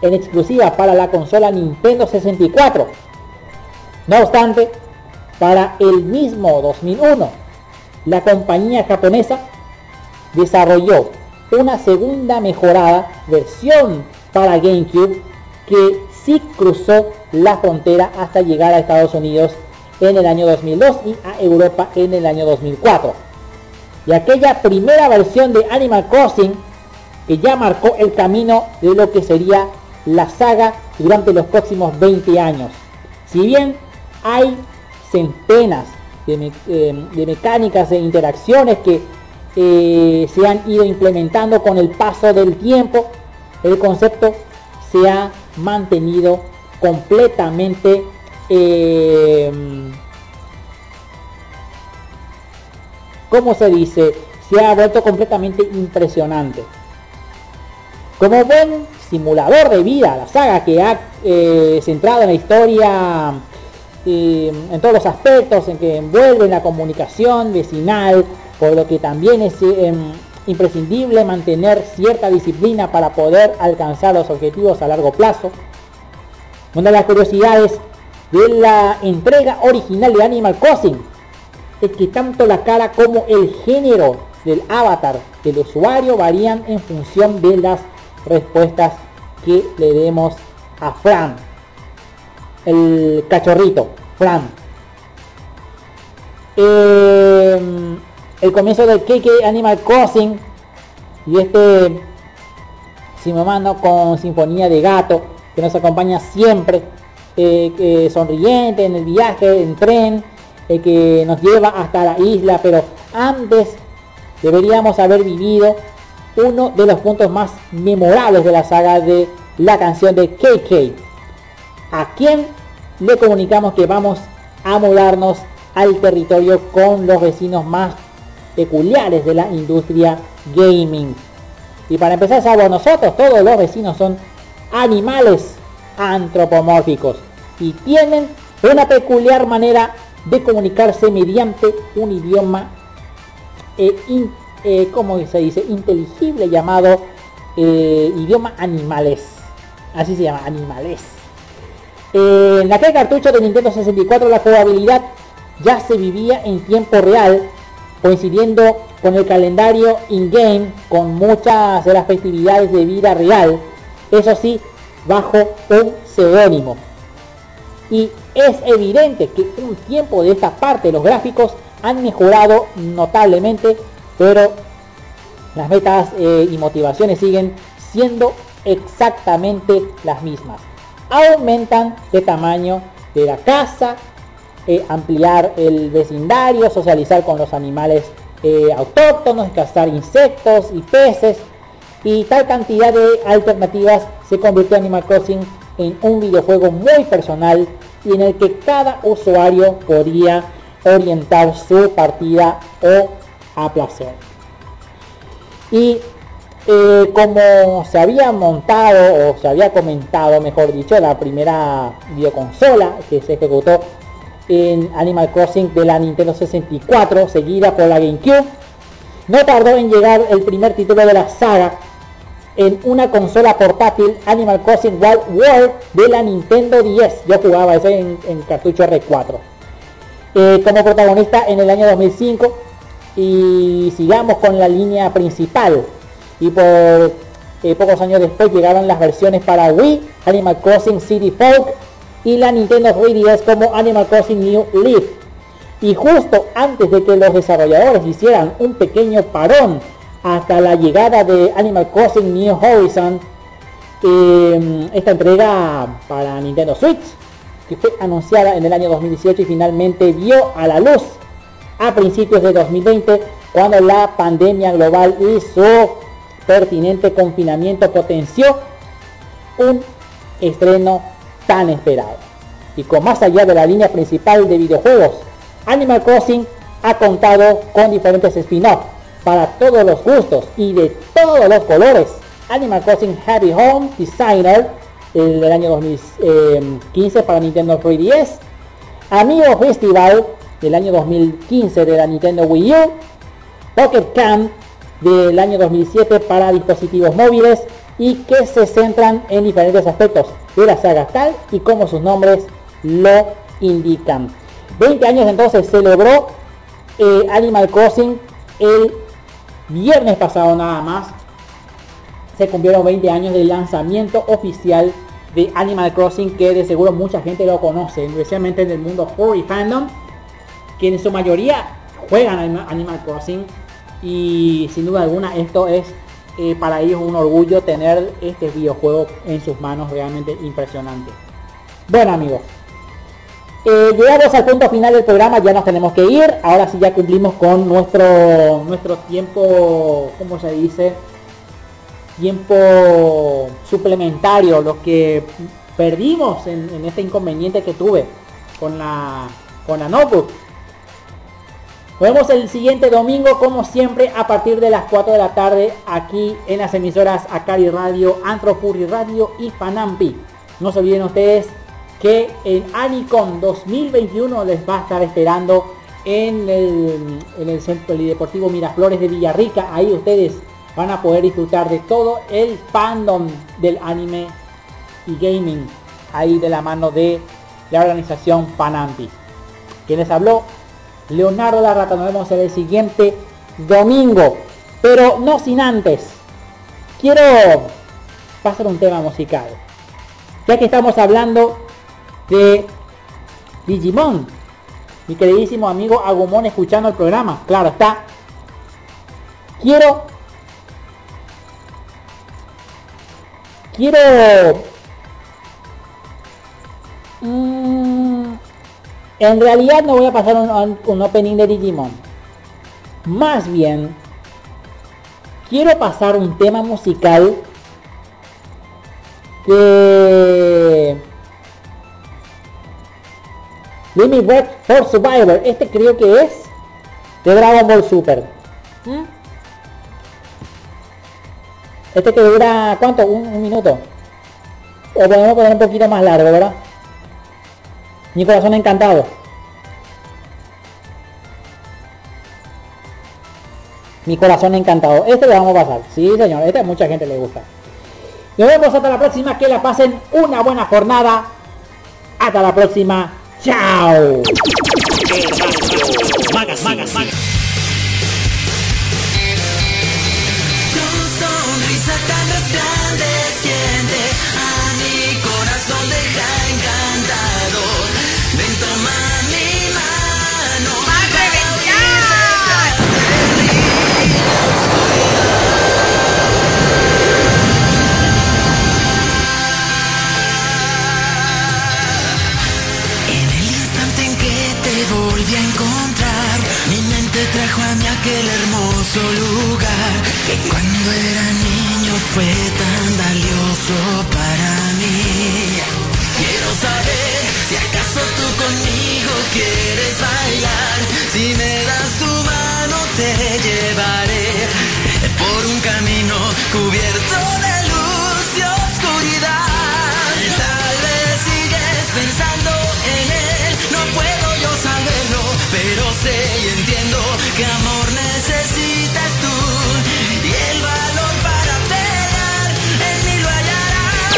en exclusiva para la consola Nintendo 64. No obstante, para el mismo 2001, la compañía japonesa desarrolló una segunda mejorada versión para GameCube que cruzó la frontera hasta llegar a Estados Unidos en el año 2002 y a Europa en el año 2004. Y aquella primera versión de Animal Crossing que ya marcó el camino de lo que sería la saga durante los próximos 20 años. Si bien hay centenas de, me- eh, de mecánicas e interacciones que eh, se han ido implementando con el paso del tiempo, el concepto se ha mantenido completamente eh, ¿cómo se dice? Se ha vuelto completamente impresionante. Como buen simulador de vida, la saga que ha eh, centrado en la historia eh, en todos los aspectos en que envuelve la comunicación vecinal, por lo que también es eh, imprescindible mantener cierta disciplina para poder alcanzar los objetivos a largo plazo. Una de las curiosidades de la entrega original de Animal Crossing es que tanto la cara como el género del avatar del usuario varían en función de las respuestas que le demos a Fran, el cachorrito, Fran. Eh, el comienzo del KK Animal Crossing y este Simomano con Sinfonía de Gato que nos acompaña siempre eh, sonriente en el viaje en tren eh, que nos lleva hasta la isla pero antes deberíamos haber vivido uno de los puntos más memorables de la saga de la canción de KK a quien le comunicamos que vamos a mudarnos al territorio con los vecinos más peculiares de la industria gaming. Y para empezar, salvo nosotros, todos los vecinos son animales antropomórficos y tienen una peculiar manera de comunicarse mediante un idioma, eh, in- eh, ¿cómo se dice? Inteligible llamado eh, idioma animales. Así se llama, animales. Eh, en aquel cartucho de Nintendo 64 la jugabilidad ya se vivía en tiempo real, coincidiendo con el calendario in-game con muchas de las festividades de vida real, eso sí, bajo un seudónimo. Y es evidente que un tiempo de esta parte los gráficos han mejorado notablemente, pero las metas eh, y motivaciones siguen siendo exactamente las mismas. Aumentan de tamaño de la casa, eh, ampliar el vecindario, socializar con los animales eh, autóctonos, cazar insectos y peces. Y tal cantidad de alternativas se convirtió Animal Crossing en un videojuego muy personal y en el que cada usuario podía orientar su partida o a placer. Y eh, como se había montado o se había comentado, mejor dicho, la primera videoconsola que se ejecutó en Animal Crossing de la Nintendo 64, seguida por la GameCube, no tardó en llegar el primer título de la saga en una consola portátil Animal Crossing Wild World de la Nintendo 10. Yo jugaba en, en cartucho R4. Eh, como protagonista en el año 2005 y sigamos con la línea principal y por eh, pocos años después llegaron las versiones para Wii, Animal Crossing City Folk y la Nintendo 3DS como Animal Crossing New Leaf. Y justo antes de que los desarrolladores hicieran un pequeño parón hasta la llegada de Animal Crossing New Horizon, eh, esta entrega para Nintendo Switch, que fue anunciada en el año 2018 y finalmente vio a la luz a principios de 2020, cuando la pandemia global y su pertinente confinamiento potenció un estreno tan esperado. Y con más allá de la línea principal de videojuegos, Animal Crossing ha contado con diferentes spin-offs para todos los gustos y de todos los colores. Animal Crossing Happy Home Designer el del año 2015 para Nintendo 3DS. Amigo Festival del año 2015 de la Nintendo Wii U. Pocket Camp del año 2007 para dispositivos móviles y que se centran en diferentes aspectos de la saga tal y como sus nombres lo indican. 20 años entonces celebró eh, Animal Crossing el viernes pasado nada más. Se cumplieron 20 años del lanzamiento oficial de Animal Crossing que de seguro mucha gente lo conoce, especialmente en el mundo furry fandom, que en su mayoría juegan Animal Crossing y sin duda alguna esto es para ellos un orgullo tener este videojuego en sus manos realmente impresionante. Bueno amigos, eh, llegamos al punto final del programa, ya nos tenemos que ir. Ahora sí ya cumplimos con nuestro nuestro tiempo, ¿cómo se dice? Tiempo suplementario, lo que perdimos en este inconveniente que tuve con la con la notebook. Nos vemos el siguiente domingo, como siempre, a partir de las 4 de la tarde, aquí en las emisoras Acari Radio, Antropuri Radio y Panampi. No se olviden ustedes que en Anicon 2021 les va a estar esperando en el, en el Centro Deportivo Miraflores de Villarrica. Ahí ustedes van a poder disfrutar de todo el fandom del anime y gaming. Ahí de la mano de la organización Panampi. Quien les habló, Leonardo La Rata. Nos vemos en el siguiente domingo. Pero no sin antes. Quiero pasar un tema musical. Ya que estamos hablando de Digimon. Mi queridísimo amigo Agumon escuchando el programa. Claro está. Quiero... Quiero... en realidad no voy a pasar un, opening de Digimon. Más bien, quiero pasar un tema musical que Limit Break for Survivor. Este creo que es de Dragon Ball Super. ¿Mm? Este que dura, ¿cuánto? Un, minuto. O podemos poner un poquito más largo, ¿verdad? Mi corazón encantado. Mi corazón encantado. Este lo vamos a pasar. Sí, señor. Este a mucha gente le gusta. Nos vemos hasta la próxima. Que la pasen una buena jornada. Hasta la próxima. Chao. Magas, magas, magas. Aquel hermoso lugar que cuando era niño fue tan valioso para mí. Quiero saber si acaso tú conmigo quieres bailar. Si me das tu mano te llevaré por un camino cubierto de luz y oscuridad. Tal vez sigues pensando en él, pero sé y entiendo que amor necesitas tú y el valor para pelear en mí lo hallarás.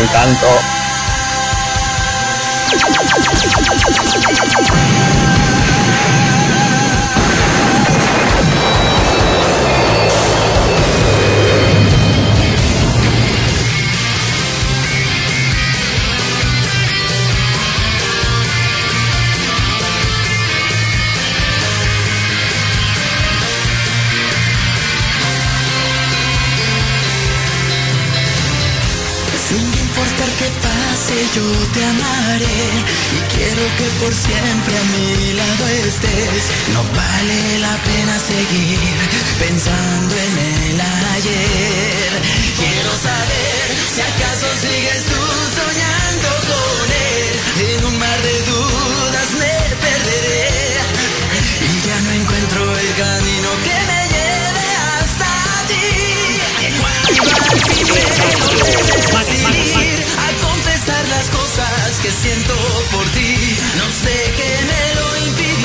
Me yo te amaré y quiero que por siempre a mi lado estés. No vale la pena seguir pensando en el ayer. Quiero saber si acaso sigues tú soñando con él. En un mar de dudas me perderé y ya no encuentro el camino que me lleve hasta ti. Cuando al fin me que siento por ti, no sé qué me lo impidió,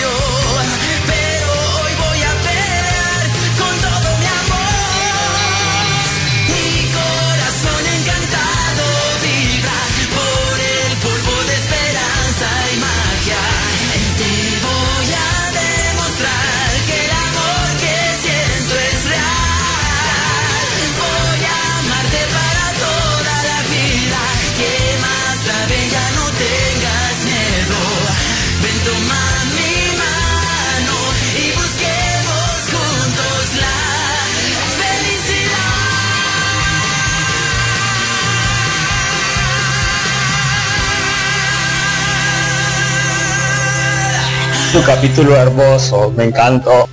Tu capítulo hermoso, me encantó.